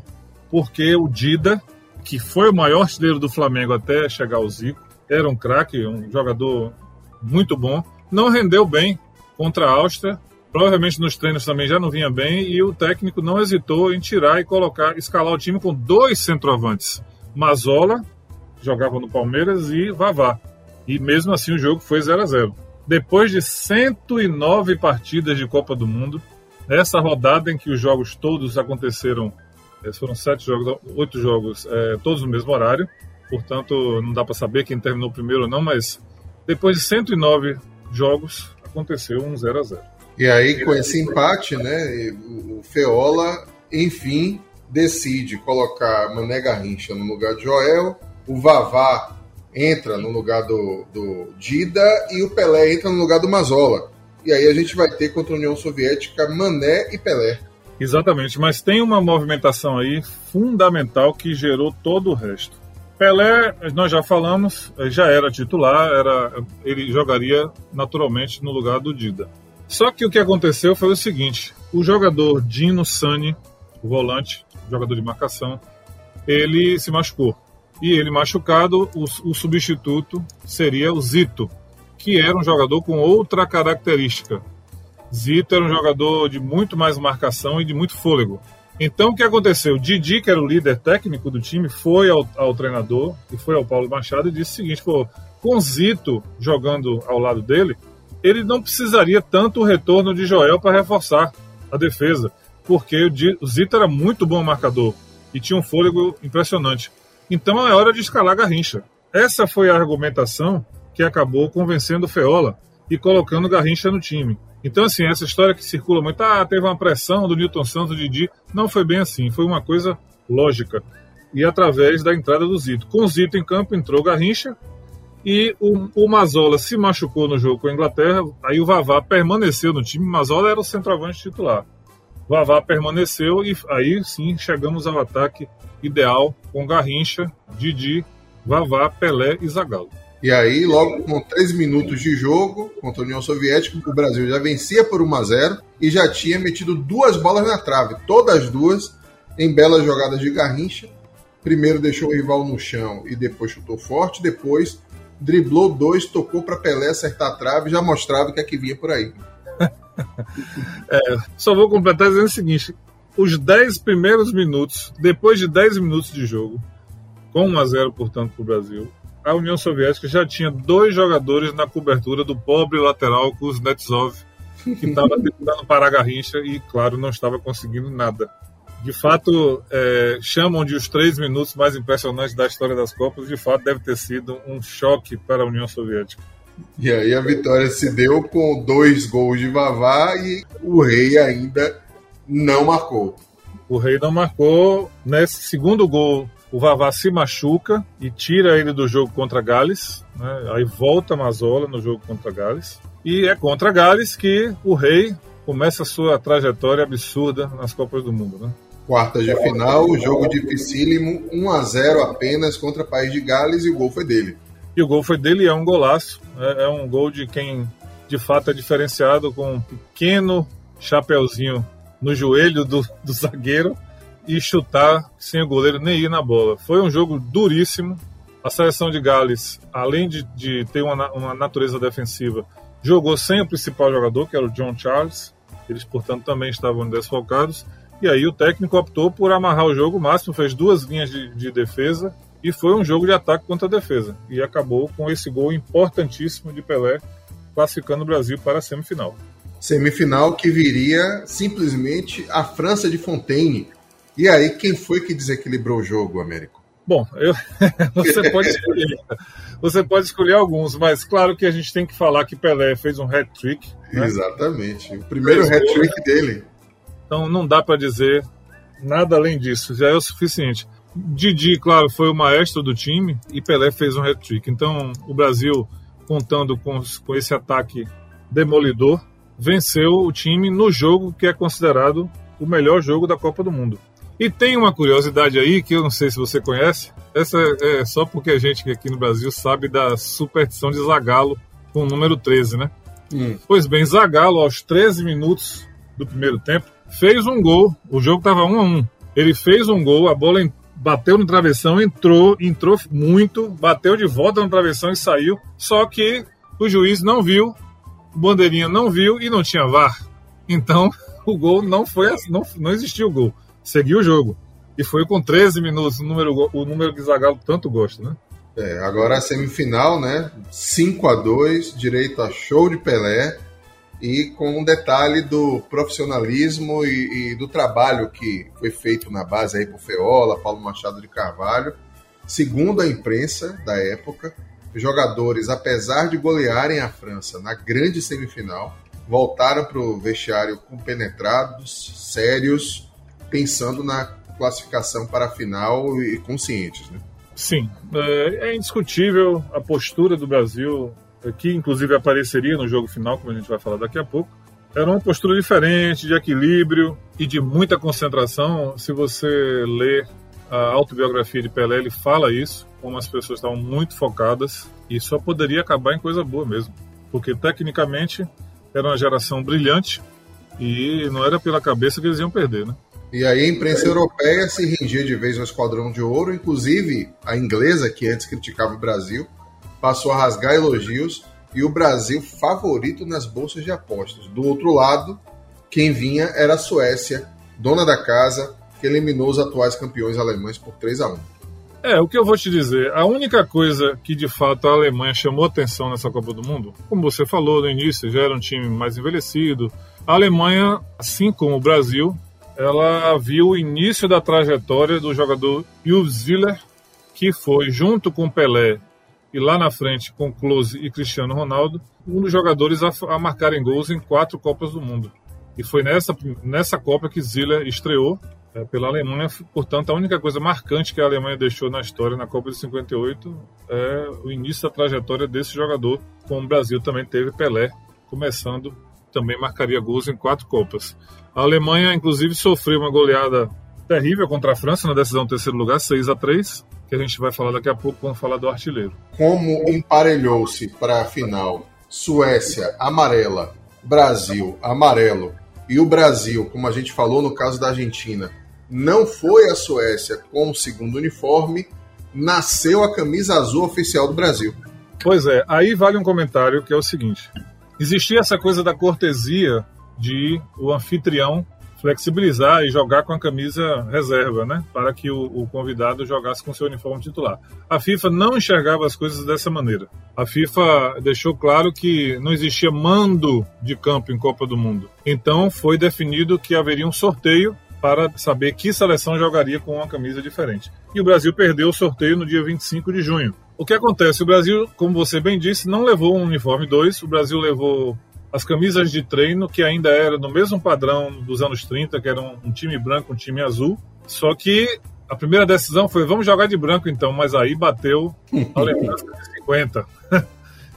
Porque o Dida que foi o maior artilheiro do Flamengo até chegar ao Zico. Era um craque, um jogador muito bom. Não rendeu bem contra a Áustria. Provavelmente nos treinos também já não vinha bem e o técnico não hesitou em tirar e colocar, escalar o time com dois centroavantes. Mazola, jogava no Palmeiras, e Vavá. E mesmo assim o jogo foi 0 a 0. Depois de 109 partidas de Copa do Mundo, essa rodada em que os jogos todos aconteceram Foram sete jogos, oito jogos, é, todos no mesmo horário. Portanto, não dá para saber quem terminou primeiro ou não, mas depois de 109 jogos, aconteceu um 0 a 0 E aí, com esse empate, né, o Feola, enfim, decide colocar Mané Garrincha no lugar de Joel, o Vavá entra no lugar do, do Dida e o Pelé entra no lugar do Mazola. E aí a gente vai ter contra a União Soviética Mané e Pelé. Exatamente, mas tem uma movimentação aí fundamental que gerou todo o resto. Pelé, nós já falamos, já era titular, era, ele jogaria naturalmente no lugar do Dida. Só que o que aconteceu foi o seguinte: o jogador Dino Sani, o volante, jogador de marcação, ele se machucou. E ele machucado, o, o substituto seria o Zito, que era um jogador com outra característica. Zito era um jogador de muito mais marcação e de muito fôlego. Então o que aconteceu? Didi, que era o líder técnico do time, foi ao, ao treinador e foi ao Paulo Machado e disse o seguinte: pô, com Zito jogando ao lado dele, ele não precisaria tanto o retorno de Joel para reforçar a defesa, porque o Zito era muito bom marcador e tinha um fôlego impressionante. Então é hora de escalar Garrincha. Essa foi a argumentação que acabou convencendo o Feola e colocando Garrincha no time. Então, assim, essa história que circula muito, ah, teve uma pressão do Newton Santos, do Didi, não foi bem assim, foi uma coisa lógica. E através da entrada do Zito. Com o Zito em campo, entrou Garrincha e o, o Mazola se machucou no jogo com a Inglaterra, aí o Vavá permaneceu no time, Mazola era o centroavante titular. O Vavá permaneceu e aí sim chegamos ao ataque ideal com Garrincha, Didi, Vavá, Pelé e Zagallo. E aí, logo com 3 minutos de jogo contra a União Soviética, o Brasil já vencia por 1 a 0 e já tinha metido duas bolas na trave, todas duas em belas jogadas de Garrincha. Primeiro deixou o rival no chão e depois chutou forte, depois driblou dois, tocou para Pelé acertar a trave, já mostrava o que é que vinha por aí. é, só vou completar dizendo o seguinte: os 10 primeiros minutos, depois de 10 minutos de jogo, com 1 a 0 portanto, para o Brasil, a União Soviética já tinha dois jogadores na cobertura do pobre lateral Kuznetsov, que estava tentando parar a Garrincha e, claro, não estava conseguindo nada. De fato, é, chamam de os três minutos mais impressionantes da história das Copas. De fato, deve ter sido um choque para a União Soviética. E aí a vitória se deu com dois gols de Vavá e o Rei ainda não marcou. O Rei não marcou. Nesse segundo gol, o Vavá se machuca e tira ele do jogo contra Gales. Né? Aí volta Mazola no jogo contra Gales. E é contra Gales que o Rei começa a sua trajetória absurda nas Copas do Mundo. Né? Quartas de final, jogo dificílimo, 1 a 0 apenas contra o País de Gales e o gol foi dele. E o gol foi dele, é um golaço. É, é um gol de quem de fato é diferenciado com um pequeno chapeuzinho no joelho do, do zagueiro e chutar sem o goleiro nem ir na bola. Foi um jogo duríssimo. A seleção de Gales, além de, de ter uma, uma natureza defensiva, jogou sem o principal jogador, que era o John Charles. Eles, portanto, também estavam desfocados. E aí o técnico optou por amarrar o jogo máximo, fez duas linhas de, de defesa e foi um jogo de ataque contra a defesa. E acabou com esse gol importantíssimo de Pelé, classificando o Brasil para a semifinal. Semifinal que viria simplesmente a França de Fontaine. E aí, quem foi que desequilibrou o jogo, Américo? Bom, eu, você pode escolher. Você pode escolher alguns, mas claro que a gente tem que falar que Pelé fez um hat-trick. Né? Exatamente. O primeiro hat-trick dele. Então não dá para dizer nada além disso, já é o suficiente. Didi, claro, foi o maestro do time e Pelé fez um hat-trick. Então, o Brasil, contando com, com esse ataque demolidor, venceu o time no jogo que é considerado o melhor jogo da Copa do Mundo. E tem uma curiosidade aí que eu não sei se você conhece. Essa é só porque a gente aqui no Brasil sabe da superstição de Zagallo com o número 13, né? Hum. Pois bem, Zagallo, aos 13 minutos do primeiro tempo, fez um gol. O jogo estava 1 a 1. Ele fez um gol, a bola bateu no travessão, entrou, entrou muito, bateu de volta no travessão e saiu. Só que o juiz não viu, o bandeirinha não viu e não tinha VAR. Então o gol não foi, não, não existiu o gol. Seguiu o jogo. E foi com 13 minutos, o número, o número que Zagallo tanto gosta, né? É, agora a semifinal, né? 5 a 2 direito a show de Pelé. e com um detalhe do profissionalismo e, e, do trabalho que foi feito na base aí por Feola, Paulo Machado de Carvalho. Segundo a imprensa da época, os jogadores, apesar de golearem a França na grande semifinal, voltaram para o vestiário compenetrados, sérios, pensando na classificação para a final e conscientes, né? Sim, é, é indiscutível a postura do Brasil que inclusive apareceria no jogo final, como a gente vai falar daqui a pouco, era uma postura diferente, de equilíbrio e de muita concentração. Se você ler a autobiografia de Pelé, ele fala isso, como as pessoas estavam muito focadas e só poderia acabar em coisa boa mesmo, porque tecnicamente era uma geração brilhante e não era pela cabeça que eles iam perder, né? E aí a imprensa europeia se rendia de vez ao Esquadrão de Ouro, inclusive a inglesa, que antes criticava o Brasil, passou a rasgar elogios e o Brasil favorito nas bolsas de apostas. Do outro lado, quem vinha era a Suécia, dona da casa, que eliminou os atuais campeões alemães por 3 a 1. É, o que eu vou te dizer, a única coisa que de fato a Alemanha chamou atenção nessa Copa do Mundo, como você falou no início, já era um time mais envelhecido. A Alemanha, assim como o Brasil, ela viu o início da trajetória do jogador Jules Willer, que foi junto com Pelé e lá na frente com Close e Cristiano Ronaldo, um dos jogadores a, a marcarem gols em quatro Copas do Mundo. E foi nessa, nessa Copa que Ziller estreou é, pela Alemanha. Portanto, a única coisa marcante que a Alemanha deixou na história na Copa de 58 é o início da trajetória desse jogador, como o Brasil também teve Pelé, começando, também marcaria gols em quatro Copas. A Alemanha, inclusive, sofreu uma goleada terrível contra a França na decisão do terceiro lugar, 6 a 3 que a gente vai falar daqui a pouco quando falar do artilheiro. Como emparelhou-se para a final Suécia amarela, Brasil amarelo e o Brasil, como a gente falou no caso da Argentina, não foi a Suécia com o segundo uniforme, nasceu a camisa azul oficial do Brasil. Pois é, aí vale um comentário que é o seguinte: existia essa coisa da cortesia de o anfitrião flexibilizar e jogar com a camisa reserva, né? Para que o, o, convidado jogasse com seu uniforme titular. A FIFA não enxergava as coisas dessa maneira. A FIFA deixou claro que não existia mando de campo em Copa do Mundo. Então foi definido que haveria um sorteio para saber que seleção jogaria com uma camisa diferente. E o Brasil perdeu o sorteio no dia 25 de junho. O que acontece? O Brasil, como você bem disse, não levou um uniforme 2, o Brasil levou as camisas de treino, que ainda era no mesmo padrão dos anos 30, que era um, um time branco, um time azul. Só que a primeira decisão foi: vamos jogar de branco então, mas aí bateu a lembrança de 50.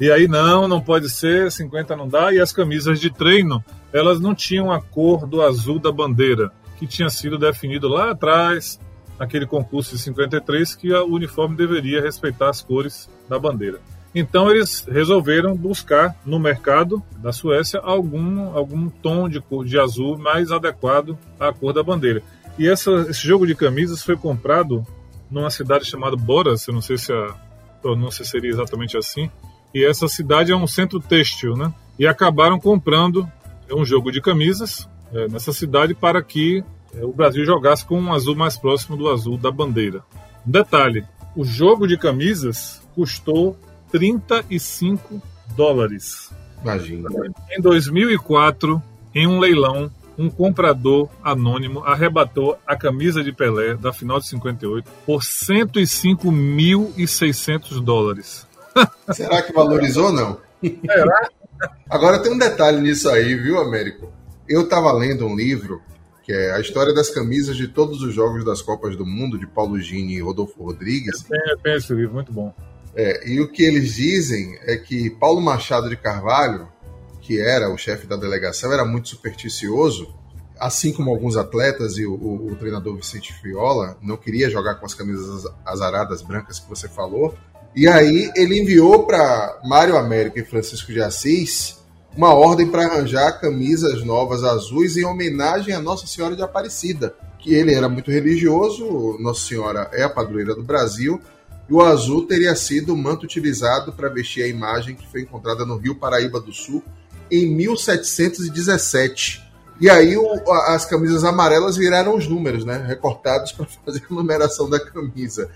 e aí, não, não pode ser, 50 não dá. E as camisas de treino, elas não tinham a cor do azul da bandeira, que tinha sido definido lá atrás, naquele concurso de 53, que o uniforme deveria respeitar as cores da bandeira. Então eles resolveram buscar no mercado da Suécia algum, algum tom de, cor, de azul mais adequado à cor da bandeira. E essa, esse jogo de camisas foi comprado numa cidade chamada Boras, eu não sei se a pronúncia seria exatamente assim, e essa cidade é um centro têxtil, né? E acabaram comprando um jogo de camisas é, nessa cidade para que é, o Brasil jogasse com um azul mais próximo do azul da bandeira. Um detalhe: o jogo de camisas custou 35 dólares. Imagina. Em 2004, em um leilão, um comprador anônimo arrebatou a camisa de Pelé da final de 58 por 105.600 dólares. Será que valorizou ou não? Será? Agora tem um detalhe nisso aí, viu, Américo? Eu estava lendo um livro que é a história das camisas de todos os jogos das Copas do Mundo, de Paulo Gini e Rodolfo Rodrigues. Eu tenho esse livro, muito bom. É, e o que eles dizem é que Paulo Machado de Carvalho, que era o chefe da delegação, era muito supersticioso, assim como alguns atletas e o, o, o treinador Vicente Fiola, não queria jogar com as camisas azaradas brancas que você falou. E aí ele enviou para Mário Américo e Francisco de Assis uma ordem para arranjar camisas novas azuis em homenagem a Nossa Senhora de Aparecida, que ele era muito religioso, Nossa Senhora é a padroeira do Brasil, e o azul teria sido o manto utilizado para vestir a imagem que foi encontrada no Rio Paraíba do Sul em 1717. E aí o, as camisas amarelas viraram os números, né? Recortados para fazer a numeração da camisa.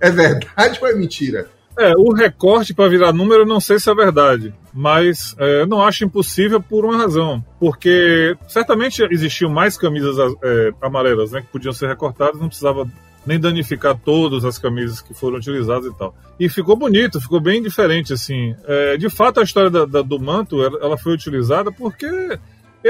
é verdade ou é mentira? É, o recorte para virar número, não sei se é verdade. mas é, não acho impossível por uma razão, porque certamente existiam mais camisas é, amarelas, né, que podiam ser recortadas, não precisava nem danificar todas as camisas que foram utilizadas e tal. E ficou bonito, ficou bem diferente, assim. É, de fato, a história da, da, do manto, ela foi utilizada porque,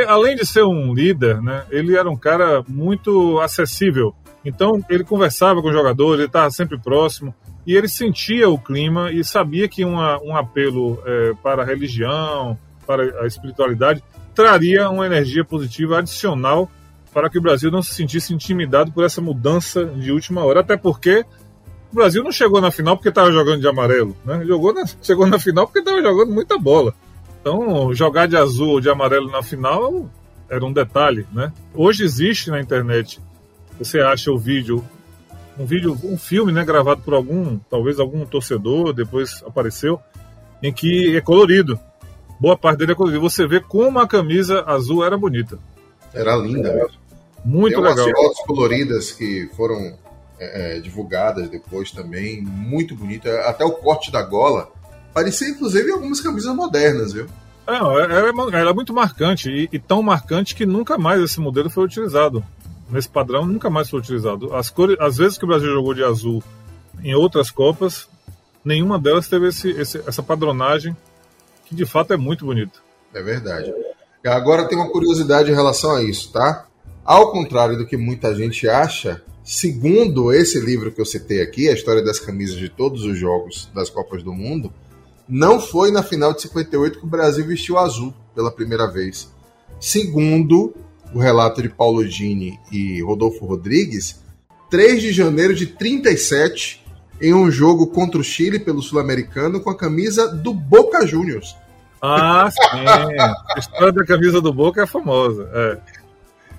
além de ser um líder, né, ele era um cara muito acessível. Então, ele conversava com os jogadores, ele estava sempre próximo, e ele sentia o clima e sabia que uma, um apelo é, para a religião, para a espiritualidade, traria uma energia positiva adicional para que o Brasil não se sentisse intimidado por essa mudança de última hora. Até porque o Brasil não chegou na final porque estava jogando de amarelo, né? Jogou na, chegou na final porque estava jogando muita bola. Então, jogar de azul ou de amarelo na final era um detalhe, né? Hoje existe na internet, você acha o vídeo, um vídeo, um filme, né, gravado por algum, talvez algum torcedor, depois apareceu, em que é colorido. Boa parte dele é colorido. Você vê como a camisa azul era bonita. Era linda mesmo. Muito Tem legal. fotos coloridas que foram é, é, divulgadas depois também, muito bonita. Até o corte da gola parecia, inclusive, algumas camisas modernas, viu? É, era, era muito marcante e, e, tão marcante que nunca mais esse modelo foi utilizado. Nesse padrão, nunca mais foi utilizado. As cores, às vezes que o Brasil jogou de azul em outras Copas, nenhuma delas teve esse, esse, essa padronagem que de fato é muito bonita. É verdade. Agora tem uma curiosidade em relação a isso, tá? Ao contrário do que muita gente acha, segundo esse livro que eu citei aqui, a história das camisas de todos os jogos das Copas do Mundo, não foi na final de 58 que o Brasil vestiu azul pela primeira vez. Segundo o relato de Paulo Gini e Rodolfo Rodrigues, 3 de janeiro de 37, em um jogo contra o Chile pelo Sul-Americano com a camisa do Boca Juniors. Ah, sim. a história da camisa do Boca é famosa. É.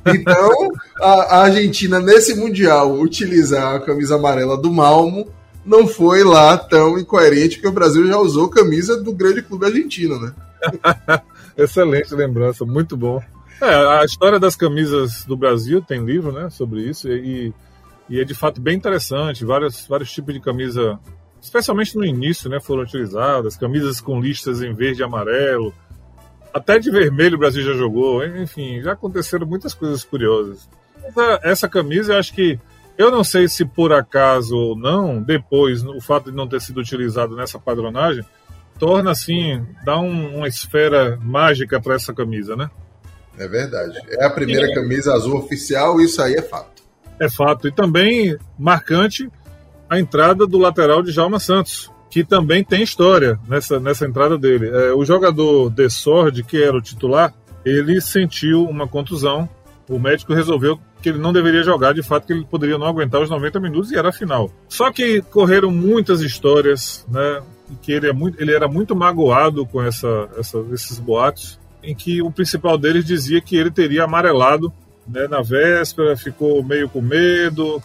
Então, a, a, Argentina, nesse Mundial, utilizar a camisa amarela do Malmo não foi lá tão incoerente, porque o Brasil já usou camisa do grande clube argentino, né? Excelente lembrança, muito bom. É, a história das camisas do Brasil tem livro né, sobre isso, e, e é de fato bem interessante. Vários, vários tipos de camisa, especialmente no início, né, foram utilizadas. Camisas com listas em verde e amarelo, até de vermelho o Brasil já jogou, enfim, já aconteceram muitas coisas curiosas. Essa, essa camisa, eu acho que, eu não sei se por acaso ou não, depois, o fato de não ter sido utilizado nessa padronagem, torna assim, dá um, uma esfera mágica para essa camisa, né? É verdade. É a primeira é. camisa azul oficial, isso aí é fato. É fato. E também marcante a entrada do lateral de Jalma Santos, que também tem história nessa, nessa entrada dele. É, o jogador de Sord, que era o titular, ele sentiu uma contusão. O médico resolveu que ele não deveria jogar, de fato, que ele poderia não aguentar os 90 minutos e era a final. Só que correram muitas histórias, né? Que ele, é muito, ele era muito magoado com essa, essa, esses boatos, em que o principal deles dizia que ele teria amarelado né, na véspera, ficou meio com medo,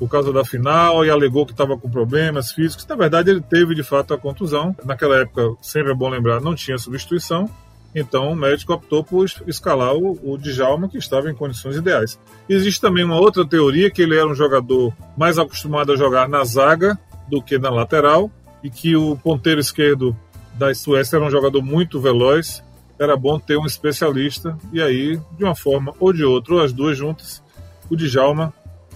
por causa da final e alegou que estava com problemas físicos. Na verdade, ele teve de fato a contusão. Naquela época, sempre é bom lembrar, não tinha substituição. Então o médico optou por escalar o, o Djalma, que estava em condições ideais. Existe também uma outra teoria que ele era um jogador mais acostumado a jogar na zaga do que na lateral e que o ponteiro esquerdo da Suécia era um jogador muito veloz. Era bom ter um especialista e aí, de uma forma ou de outra, ou as duas juntas, o Djalma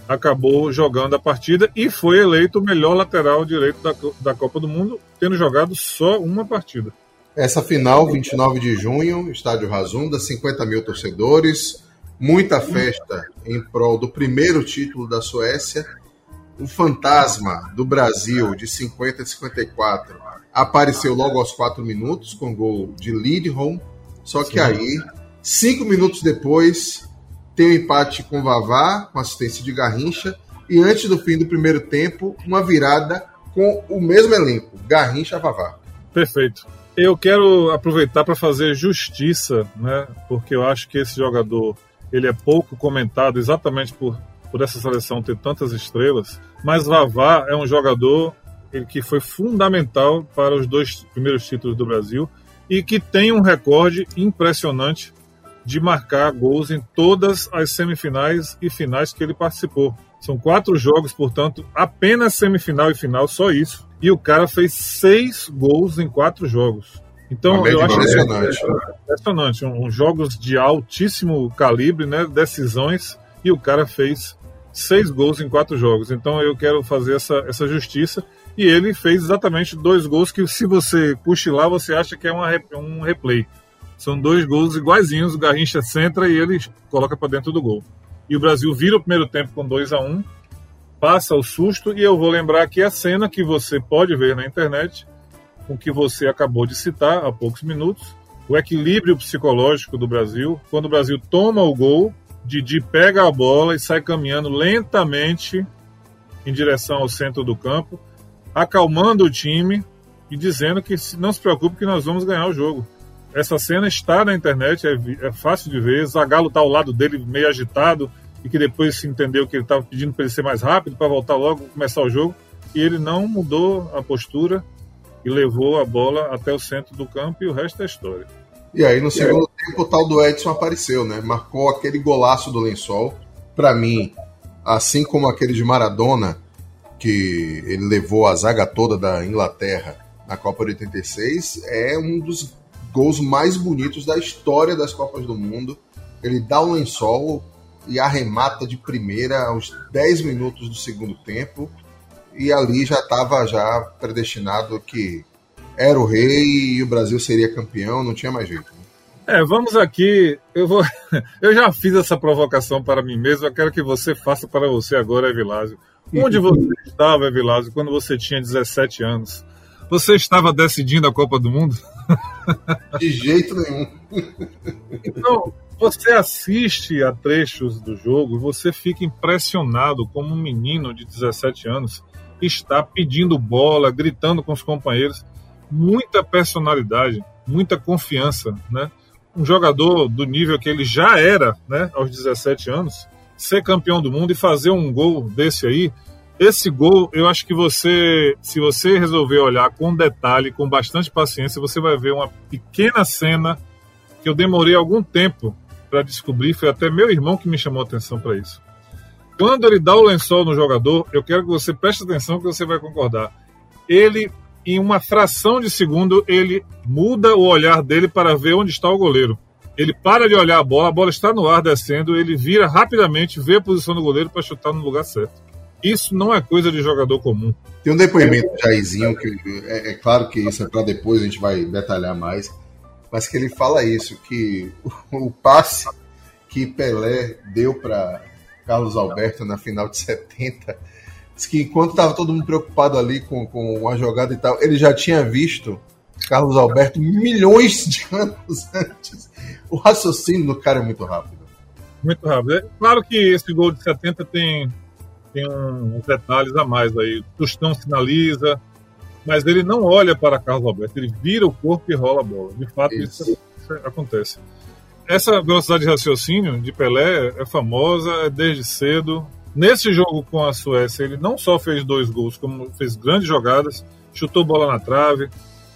acabou jogando a partida e foi eleito o melhor lateral direito da, da Copa do Mundo, tendo jogado só uma partida. Essa final, 29 de junho, estádio Razunda, 50 mil torcedores, muita festa em prol do primeiro título da Suécia. O fantasma do Brasil de 50 a 54 apareceu logo aos 4 minutos com gol de Lidholm, só que Sim. aí, cinco minutos depois, tem o um empate com Vavá, com assistência de Garrincha, e antes do fim do primeiro tempo, uma virada com o mesmo elenco, Garrincha Vavá. Perfeito. Eu quero aproveitar para fazer justiça, né? Porque eu acho que esse jogador ele é pouco comentado exatamente por, por essa seleção ter tantas estrelas. Mas Vavá é um jogador que foi fundamental para os dois primeiros títulos do Brasil e que tem um recorde impressionante de marcar gols em todas as semifinais e finais que ele participou. São quatro jogos, portanto, apenas semifinal e final, só isso. E o cara fez seis gols em quatro jogos. Então, eu acho impressionante. Que é impressionante. Um, um, jogos de altíssimo calibre, né? Decisões, e o cara fez seis gols em quatro jogos. Então eu quero fazer essa, essa justiça. E ele fez exatamente dois gols que, se você cochilar, você acha que é uma, um replay. São dois gols iguaizinhos, o Garrincha centra e ele coloca para dentro do gol. E o Brasil vira o primeiro tempo com 2 a 1 um, passa o susto, e eu vou lembrar aqui a cena que você pode ver na internet, com que você acabou de citar há poucos minutos, o equilíbrio psicológico do Brasil, quando o Brasil toma o gol, Didi pega a bola e sai caminhando lentamente em direção ao centro do campo, acalmando o time e dizendo que não se preocupe que nós vamos ganhar o jogo. Essa cena está na internet, é, é fácil de ver. Zagallo está ao lado dele, meio agitado, e que depois se entendeu que ele estava pedindo para ele ser mais rápido, para voltar logo, começar o jogo. E ele não mudou a postura e levou a bola até o centro do campo, e o resto é história. E aí, no segundo tempo, o tal do Edson apareceu, né? Marcou aquele golaço do lençol. Para mim, assim como aquele de Maradona, que ele levou a zaga toda da Inglaterra na Copa de 86, é um dos gols mais bonitos da história das Copas do Mundo. Ele dá um lençol e arremata de primeira aos 10 minutos do segundo tempo. E ali já estava já predestinado que era o rei e o Brasil seria campeão, não tinha mais jeito. Né? É, vamos aqui. Eu vou. Eu já fiz essa provocação para mim mesmo. Eu quero que você faça para você agora, Evilásio. Onde você estava, Evilásio, quando você tinha 17 anos? Você estava decidindo a Copa do Mundo? De jeito nenhum. Então, você assiste a trechos do jogo, você fica impressionado como um menino de 17 anos está pedindo bola, gritando com os companheiros, muita personalidade, muita confiança, né? Um jogador do nível que ele já era, né, aos 17 anos, ser campeão do mundo e fazer um gol desse aí, esse gol, eu acho que você, se você resolver olhar com detalhe, com bastante paciência, você vai ver uma pequena cena que eu demorei algum tempo para descobrir. Foi até meu irmão que me chamou a atenção para isso. Quando ele dá o lençol no jogador, eu quero que você preste atenção que você vai concordar. Ele, em uma fração de segundo, ele muda o olhar dele para ver onde está o goleiro. Ele para de olhar a bola, a bola está no ar descendo, ele vira rapidamente, vê a posição do goleiro para chutar no lugar certo. Isso não é coisa de jogador comum. Tem um depoimento de Jairzinho, que é, é claro que isso é para depois, a gente vai detalhar mais, mas que ele fala isso, que o, o passe que Pelé deu para Carlos Alberto na final de 70, diz que enquanto estava todo mundo preocupado ali com, com a jogada e tal, ele já tinha visto Carlos Alberto milhões de anos antes. O raciocínio do cara é muito rápido. Muito rápido. É claro que esse gol de 70 tem tem uns detalhes a mais aí. O Tostão sinaliza, mas ele não olha para Carlos Alberto, ele vira o corpo e rola a bola. De fato, isso, isso acontece. Essa velocidade de raciocínio de Pelé é famosa é desde cedo. Nesse jogo com a Suécia, ele não só fez dois gols, como fez grandes jogadas, chutou bola na trave.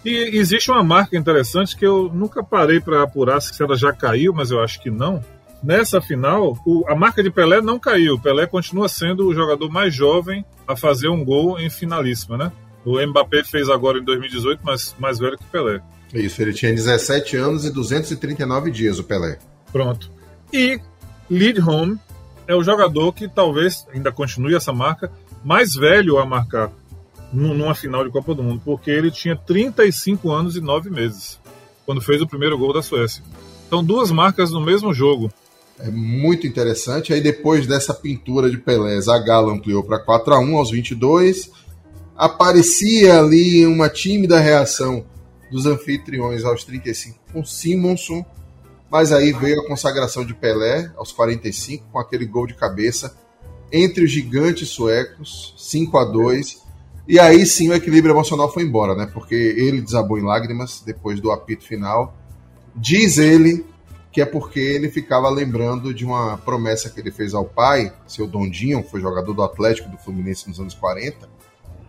E existe uma marca interessante que eu nunca parei para apurar se ela já caiu, mas eu acho que não Nessa final, o, a marca de Pelé não caiu. Pelé continua sendo o jogador mais jovem a fazer um gol em finalíssima, né? O Mbappé fez agora em 2018, mas mais velho que Pelé. Isso, ele tinha 17 anos e 239 dias, o Pelé. Pronto. E Home é o jogador que talvez ainda continue essa marca mais velho a marcar numa final de Copa do Mundo, porque ele tinha 35 anos e 9 meses quando fez o primeiro gol da Suécia. Então, duas marcas no mesmo jogo. É muito interessante. Aí depois dessa pintura de Pelé, Zagallo ampliou para 4 a 1 aos 22. Aparecia ali uma tímida reação dos anfitriões aos 35 com Simonson, mas aí veio a consagração de Pelé aos 45 com aquele gol de cabeça entre os gigantes suecos, 5 a 2. E aí sim o equilíbrio emocional foi embora, né? Porque ele desabou em lágrimas depois do apito final. Diz ele que é porque ele ficava lembrando de uma promessa que ele fez ao pai, seu Dondinho, foi jogador do Atlético do Fluminense nos anos 40,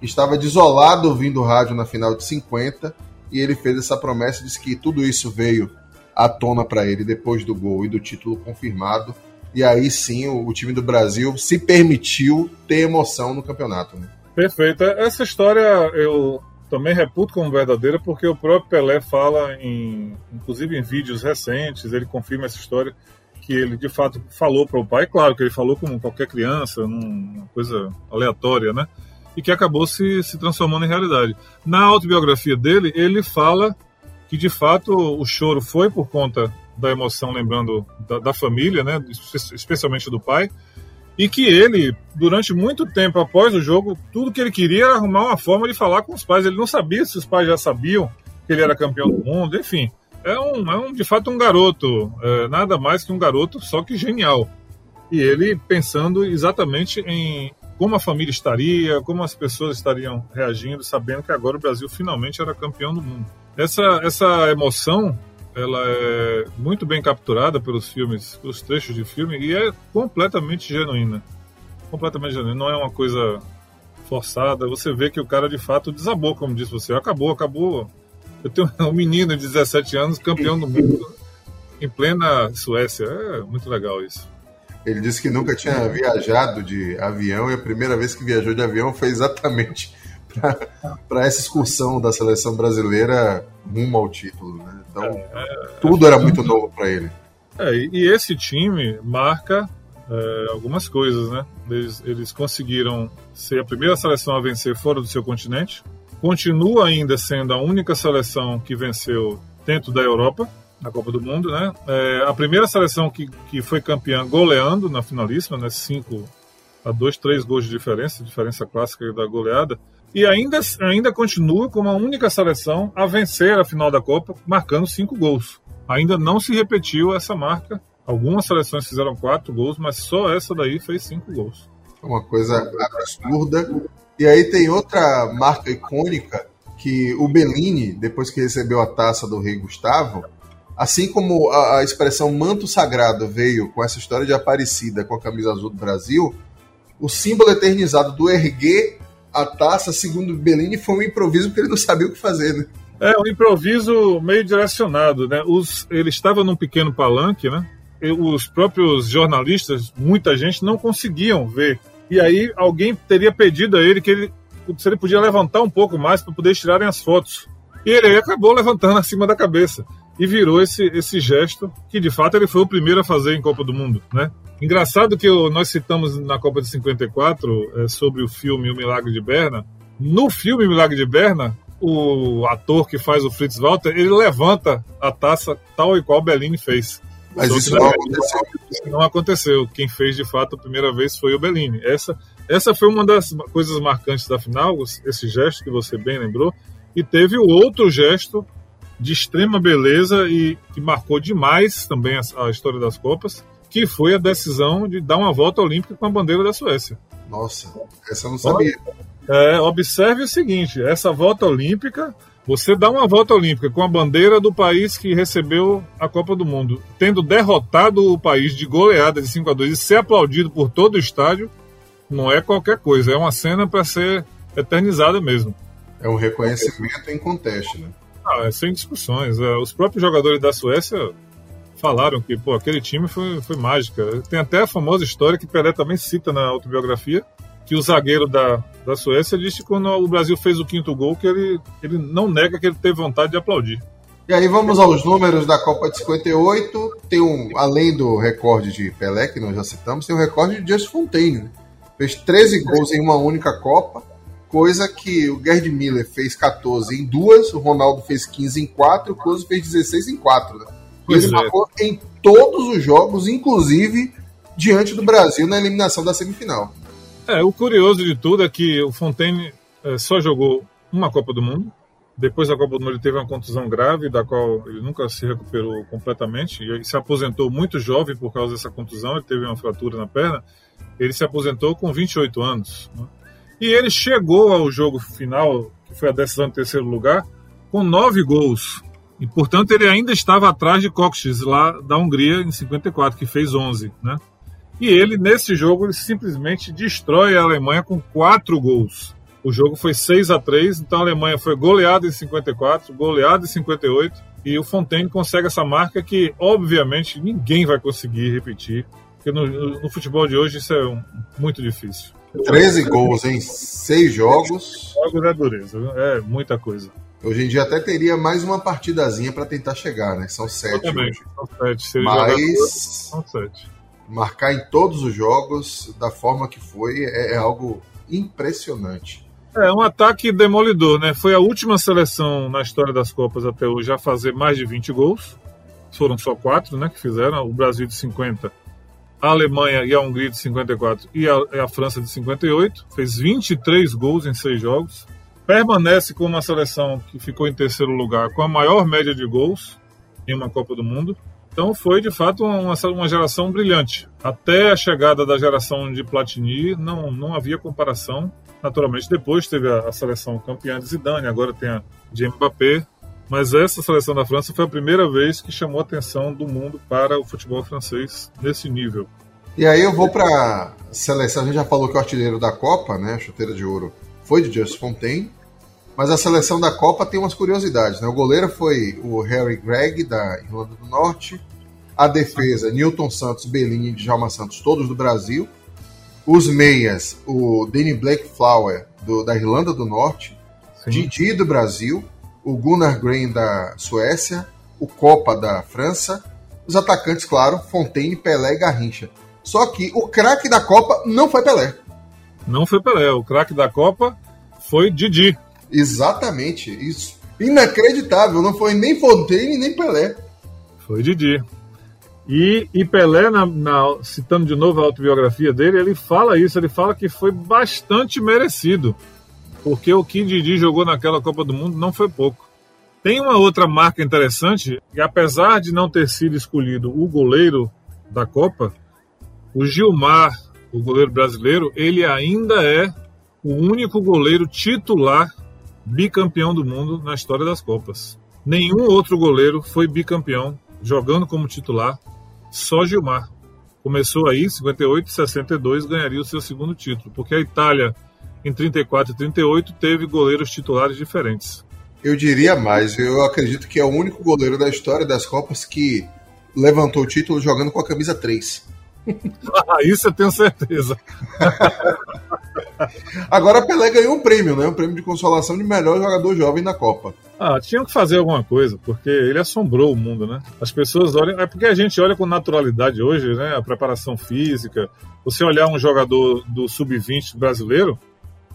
estava desolado ouvindo rádio na final de 50 e ele fez essa promessa, disse que tudo isso veio à tona para ele depois do gol e do título confirmado. E aí sim o, o time do Brasil se permitiu ter emoção no campeonato. Né? Perfeito. Essa história eu também reputo como verdadeira porque o próprio Pelé fala, em, inclusive em vídeos recentes, ele confirma essa história, que ele de fato falou para o pai, claro que ele falou como qualquer criança, numa coisa aleatória, né? E que acabou se, se transformando em realidade. Na autobiografia dele, ele fala que de fato o choro foi por conta da emoção, lembrando da, da família, né? Especialmente do pai, e que ele, durante muito tempo após o jogo, tudo que ele queria era arrumar uma forma de falar com os pais. Ele não sabia se os pais já sabiam que ele era campeão do mundo, enfim. É, um, é um, de fato um garoto, é, nada mais que um garoto, só que genial. E ele pensando exatamente em como a família estaria, como as pessoas estariam reagindo, sabendo que agora o Brasil finalmente era campeão do mundo. Essa, essa emoção ela é muito bem capturada pelos filmes, pelos trechos de filme e é completamente genuína. Completamente genuína, não é uma coisa forçada. Você vê que o cara de fato desabou, como disse você. Acabou, acabou. Eu tenho um menino de 17 anos, campeão do mundo, em plena Suécia. É muito legal isso. Ele disse que nunca tinha viajado de avião e a primeira vez que viajou de avião foi exatamente para essa excursão da seleção brasileira rumo ao título. Né? Então, é, é, tudo era muito novo para ele. É, e esse time marca é, algumas coisas, né? Eles, eles, conseguiram ser a primeira seleção a vencer fora do seu continente, continua ainda sendo a única seleção que venceu dentro da Europa, na Copa do Mundo, né? É, a primeira seleção que, que foi campeã goleando na finalíssima, né? Cinco a dois, três gols de diferença, diferença clássica da goleada e ainda, ainda continua como a única seleção a vencer a final da Copa, marcando cinco gols. Ainda não se repetiu essa marca. Algumas seleções fizeram quatro gols, mas só essa daí fez cinco gols. Uma coisa absurda. E aí tem outra marca icônica que o Bellini, depois que recebeu a taça do rei Gustavo, assim como a, a expressão manto sagrado veio com essa história de Aparecida com a camisa azul do Brasil, o símbolo eternizado do erguer a taça, segundo Bellini, foi um improviso porque ele não sabia o que fazer, né? É, um improviso meio direcionado, né? Os, ele estava num pequeno palanque, né? E os próprios jornalistas, muita gente, não conseguiam ver. E aí alguém teria pedido a ele que ele, se ele podia levantar um pouco mais para poder tirarem as fotos. E ele acabou levantando acima da cabeça e virou esse, esse gesto que de fato ele foi o primeiro a fazer em Copa do Mundo, né? Engraçado que nós citamos na Copa de 54 é, sobre o filme O Milagre de Berna. No filme O Milagre de Berna, o ator que faz o Fritz Walter, ele levanta a taça tal e qual Bellini fez. Mas isso não aconteceu. Não aconteceu. Quem fez de fato a primeira vez foi o Bellini. Essa, essa foi uma das coisas marcantes da final, esse gesto que você bem lembrou. E teve o outro gesto de extrema beleza e que marcou demais também a, a história das Copas, que foi a decisão de dar uma volta olímpica com a bandeira da Suécia. Nossa, essa eu não sabia. É, observe o seguinte: essa volta olímpica, você dá uma volta olímpica com a bandeira do país que recebeu a Copa do Mundo, tendo derrotado o país de goleada de 5 a 2 e ser aplaudido por todo o estádio, não é qualquer coisa, é uma cena para ser eternizada mesmo. É um reconhecimento em contexto, né? Ah, é sem discussões. É, os próprios jogadores da Suécia falaram que pô, aquele time foi, foi mágica. Tem até a famosa história que Pelé também cita na autobiografia, que o zagueiro da, da Suécia disse que quando o Brasil fez o quinto gol que ele, ele não nega que ele teve vontade de aplaudir. E aí vamos aos números da Copa de 58. Tem um, além do recorde de Pelé, que nós já citamos, tem o recorde de Just Fontaine. Né? Fez 13 gols em uma única Copa, coisa que o Gerd Miller fez 14 em duas, o Ronaldo fez 15 em quatro, o Close fez 16 em quatro. Né? Ele é. marcou em todos os jogos, inclusive diante do Brasil na eliminação da semifinal. É, o curioso de tudo é que o Fontaine é, só jogou uma Copa do Mundo. Depois da Copa do Mundo ele teve uma contusão grave, da qual ele nunca se recuperou completamente. E ele se aposentou muito jovem por causa dessa contusão, ele teve uma fratura na perna. Ele se aposentou com 28 anos. Né? E ele chegou ao jogo final, que foi a decisão em terceiro lugar, com nove gols. E, portanto, ele ainda estava atrás de Coxes, lá da Hungria, em 54, que fez 11, né? E ele, nesse jogo, ele simplesmente destrói a Alemanha com quatro gols. O jogo foi 6 a 3 então a Alemanha foi goleada em 54, goleada em 58, e o Fontaine consegue essa marca que, obviamente, ninguém vai conseguir repetir, porque no, no futebol de hoje isso é um, muito difícil. 13 gols em 6 jogos. Jogos é dureza, é muita coisa. Hoje em dia até teria mais uma partidazinha para tentar chegar, né? São sete hoje. São sete. Se Mas são sete. marcar em todos os jogos da forma que foi é, é algo impressionante. É um ataque demolidor, né? Foi a última seleção na história das Copas até hoje a fazer mais de 20 gols. Foram só quatro, né? Que fizeram. O Brasil de 50, a Alemanha e a Hungria de 54 e a, a França de 58. Fez 23 gols em seis jogos permanece como uma seleção que ficou em terceiro lugar com a maior média de gols em uma Copa do Mundo. Então foi de fato uma, uma geração brilhante. Até a chegada da geração de Platini não, não havia comparação. Naturalmente depois teve a, a seleção campeã de Zidane, agora tem a de Mbappé. Mas essa seleção da França foi a primeira vez que chamou a atenção do mundo para o futebol francês nesse nível. E aí eu vou para a seleção, a gente já falou que o artilheiro da Copa, né, a chuteira de ouro, foi de Just Fontaine. Mas a seleção da Copa tem umas curiosidades, né? O goleiro foi o Harry Gregg, da Irlanda do Norte. A defesa, Newton Santos, Bellini e Djalma Santos, todos do Brasil. Os meias, o Danny Blake Flower, do, da Irlanda do Norte. Sim. Didi, do Brasil. O Gunnar Grain, da Suécia. O Copa, da França. Os atacantes, claro, Fontaine, Pelé e Garrincha. Só que o craque da Copa não foi Pelé. Não foi Pelé. O craque da Copa foi Didi, Exatamente, isso. Inacreditável, não foi nem Fontaine nem Pelé. Foi Didi. E, e Pelé, na, na, citando de novo a autobiografia dele, ele fala isso, ele fala que foi bastante merecido. Porque o que Didi jogou naquela Copa do Mundo não foi pouco. Tem uma outra marca interessante, que apesar de não ter sido escolhido o goleiro da Copa, o Gilmar, o goleiro brasileiro, ele ainda é o único goleiro titular bicampeão do mundo na história das Copas. Nenhum outro goleiro foi bicampeão jogando como titular, só Gilmar. Começou aí, 58 e 62, ganharia o seu segundo título, porque a Itália, em 34 e 38, teve goleiros titulares diferentes. Eu diria mais, eu acredito que é o único goleiro da história das Copas que levantou o título jogando com a camisa 3. ah, isso eu tenho certeza. Agora Pelé ganhou um prêmio, né? Um prêmio de consolação de melhor jogador jovem na Copa. Ah, tinham que fazer alguma coisa, porque ele assombrou o mundo, né? As pessoas olham. É porque a gente olha com naturalidade hoje, né? A preparação física. Você olhar um jogador do sub-20 brasileiro,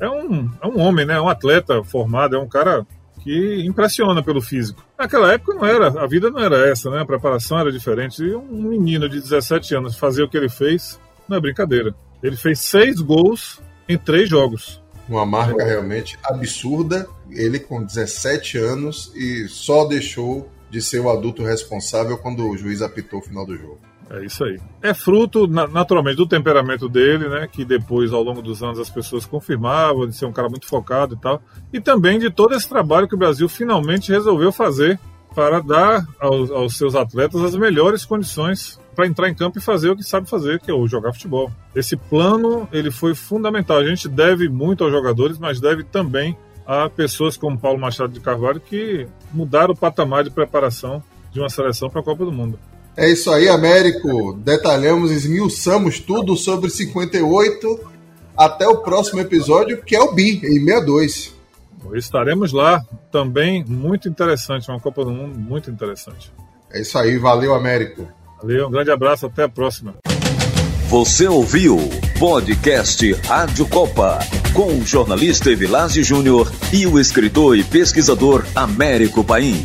é um, é um homem, né? É um atleta formado, é um cara que impressiona pelo físico. Naquela época não era, a vida não era essa, né? A preparação era diferente. E um menino de 17 anos fazer o que ele fez, não é brincadeira. Ele fez seis gols em três jogos. Uma marca realmente absurda. Ele com 17 anos e só deixou de ser o adulto responsável quando o juiz apitou o final do jogo. É isso aí. É fruto, naturalmente, do temperamento dele, né? Que depois, ao longo dos anos, as pessoas confirmavam de ser um cara muito focado e tal. E também de todo esse trabalho que o Brasil finalmente resolveu fazer para dar aos, aos seus atletas as melhores condições para entrar em campo e fazer o que sabe fazer, que é o jogar futebol. Esse plano ele foi fundamental. A gente deve muito aos jogadores, mas deve também a pessoas como Paulo Machado de Carvalho que mudaram o patamar de preparação de uma seleção para a Copa do Mundo. É isso aí, Américo. Detalhamos, esmiuçamos tudo sobre 58. Até o próximo episódio, que é o BI, em 62. Estaremos lá também, muito interessante, uma Copa do Mundo muito interessante. É isso aí, valeu, Américo. Valeu, um grande abraço, até a próxima. Você ouviu podcast Rádio Copa com o jornalista Evilásio Júnior e o escritor e pesquisador Américo Paim.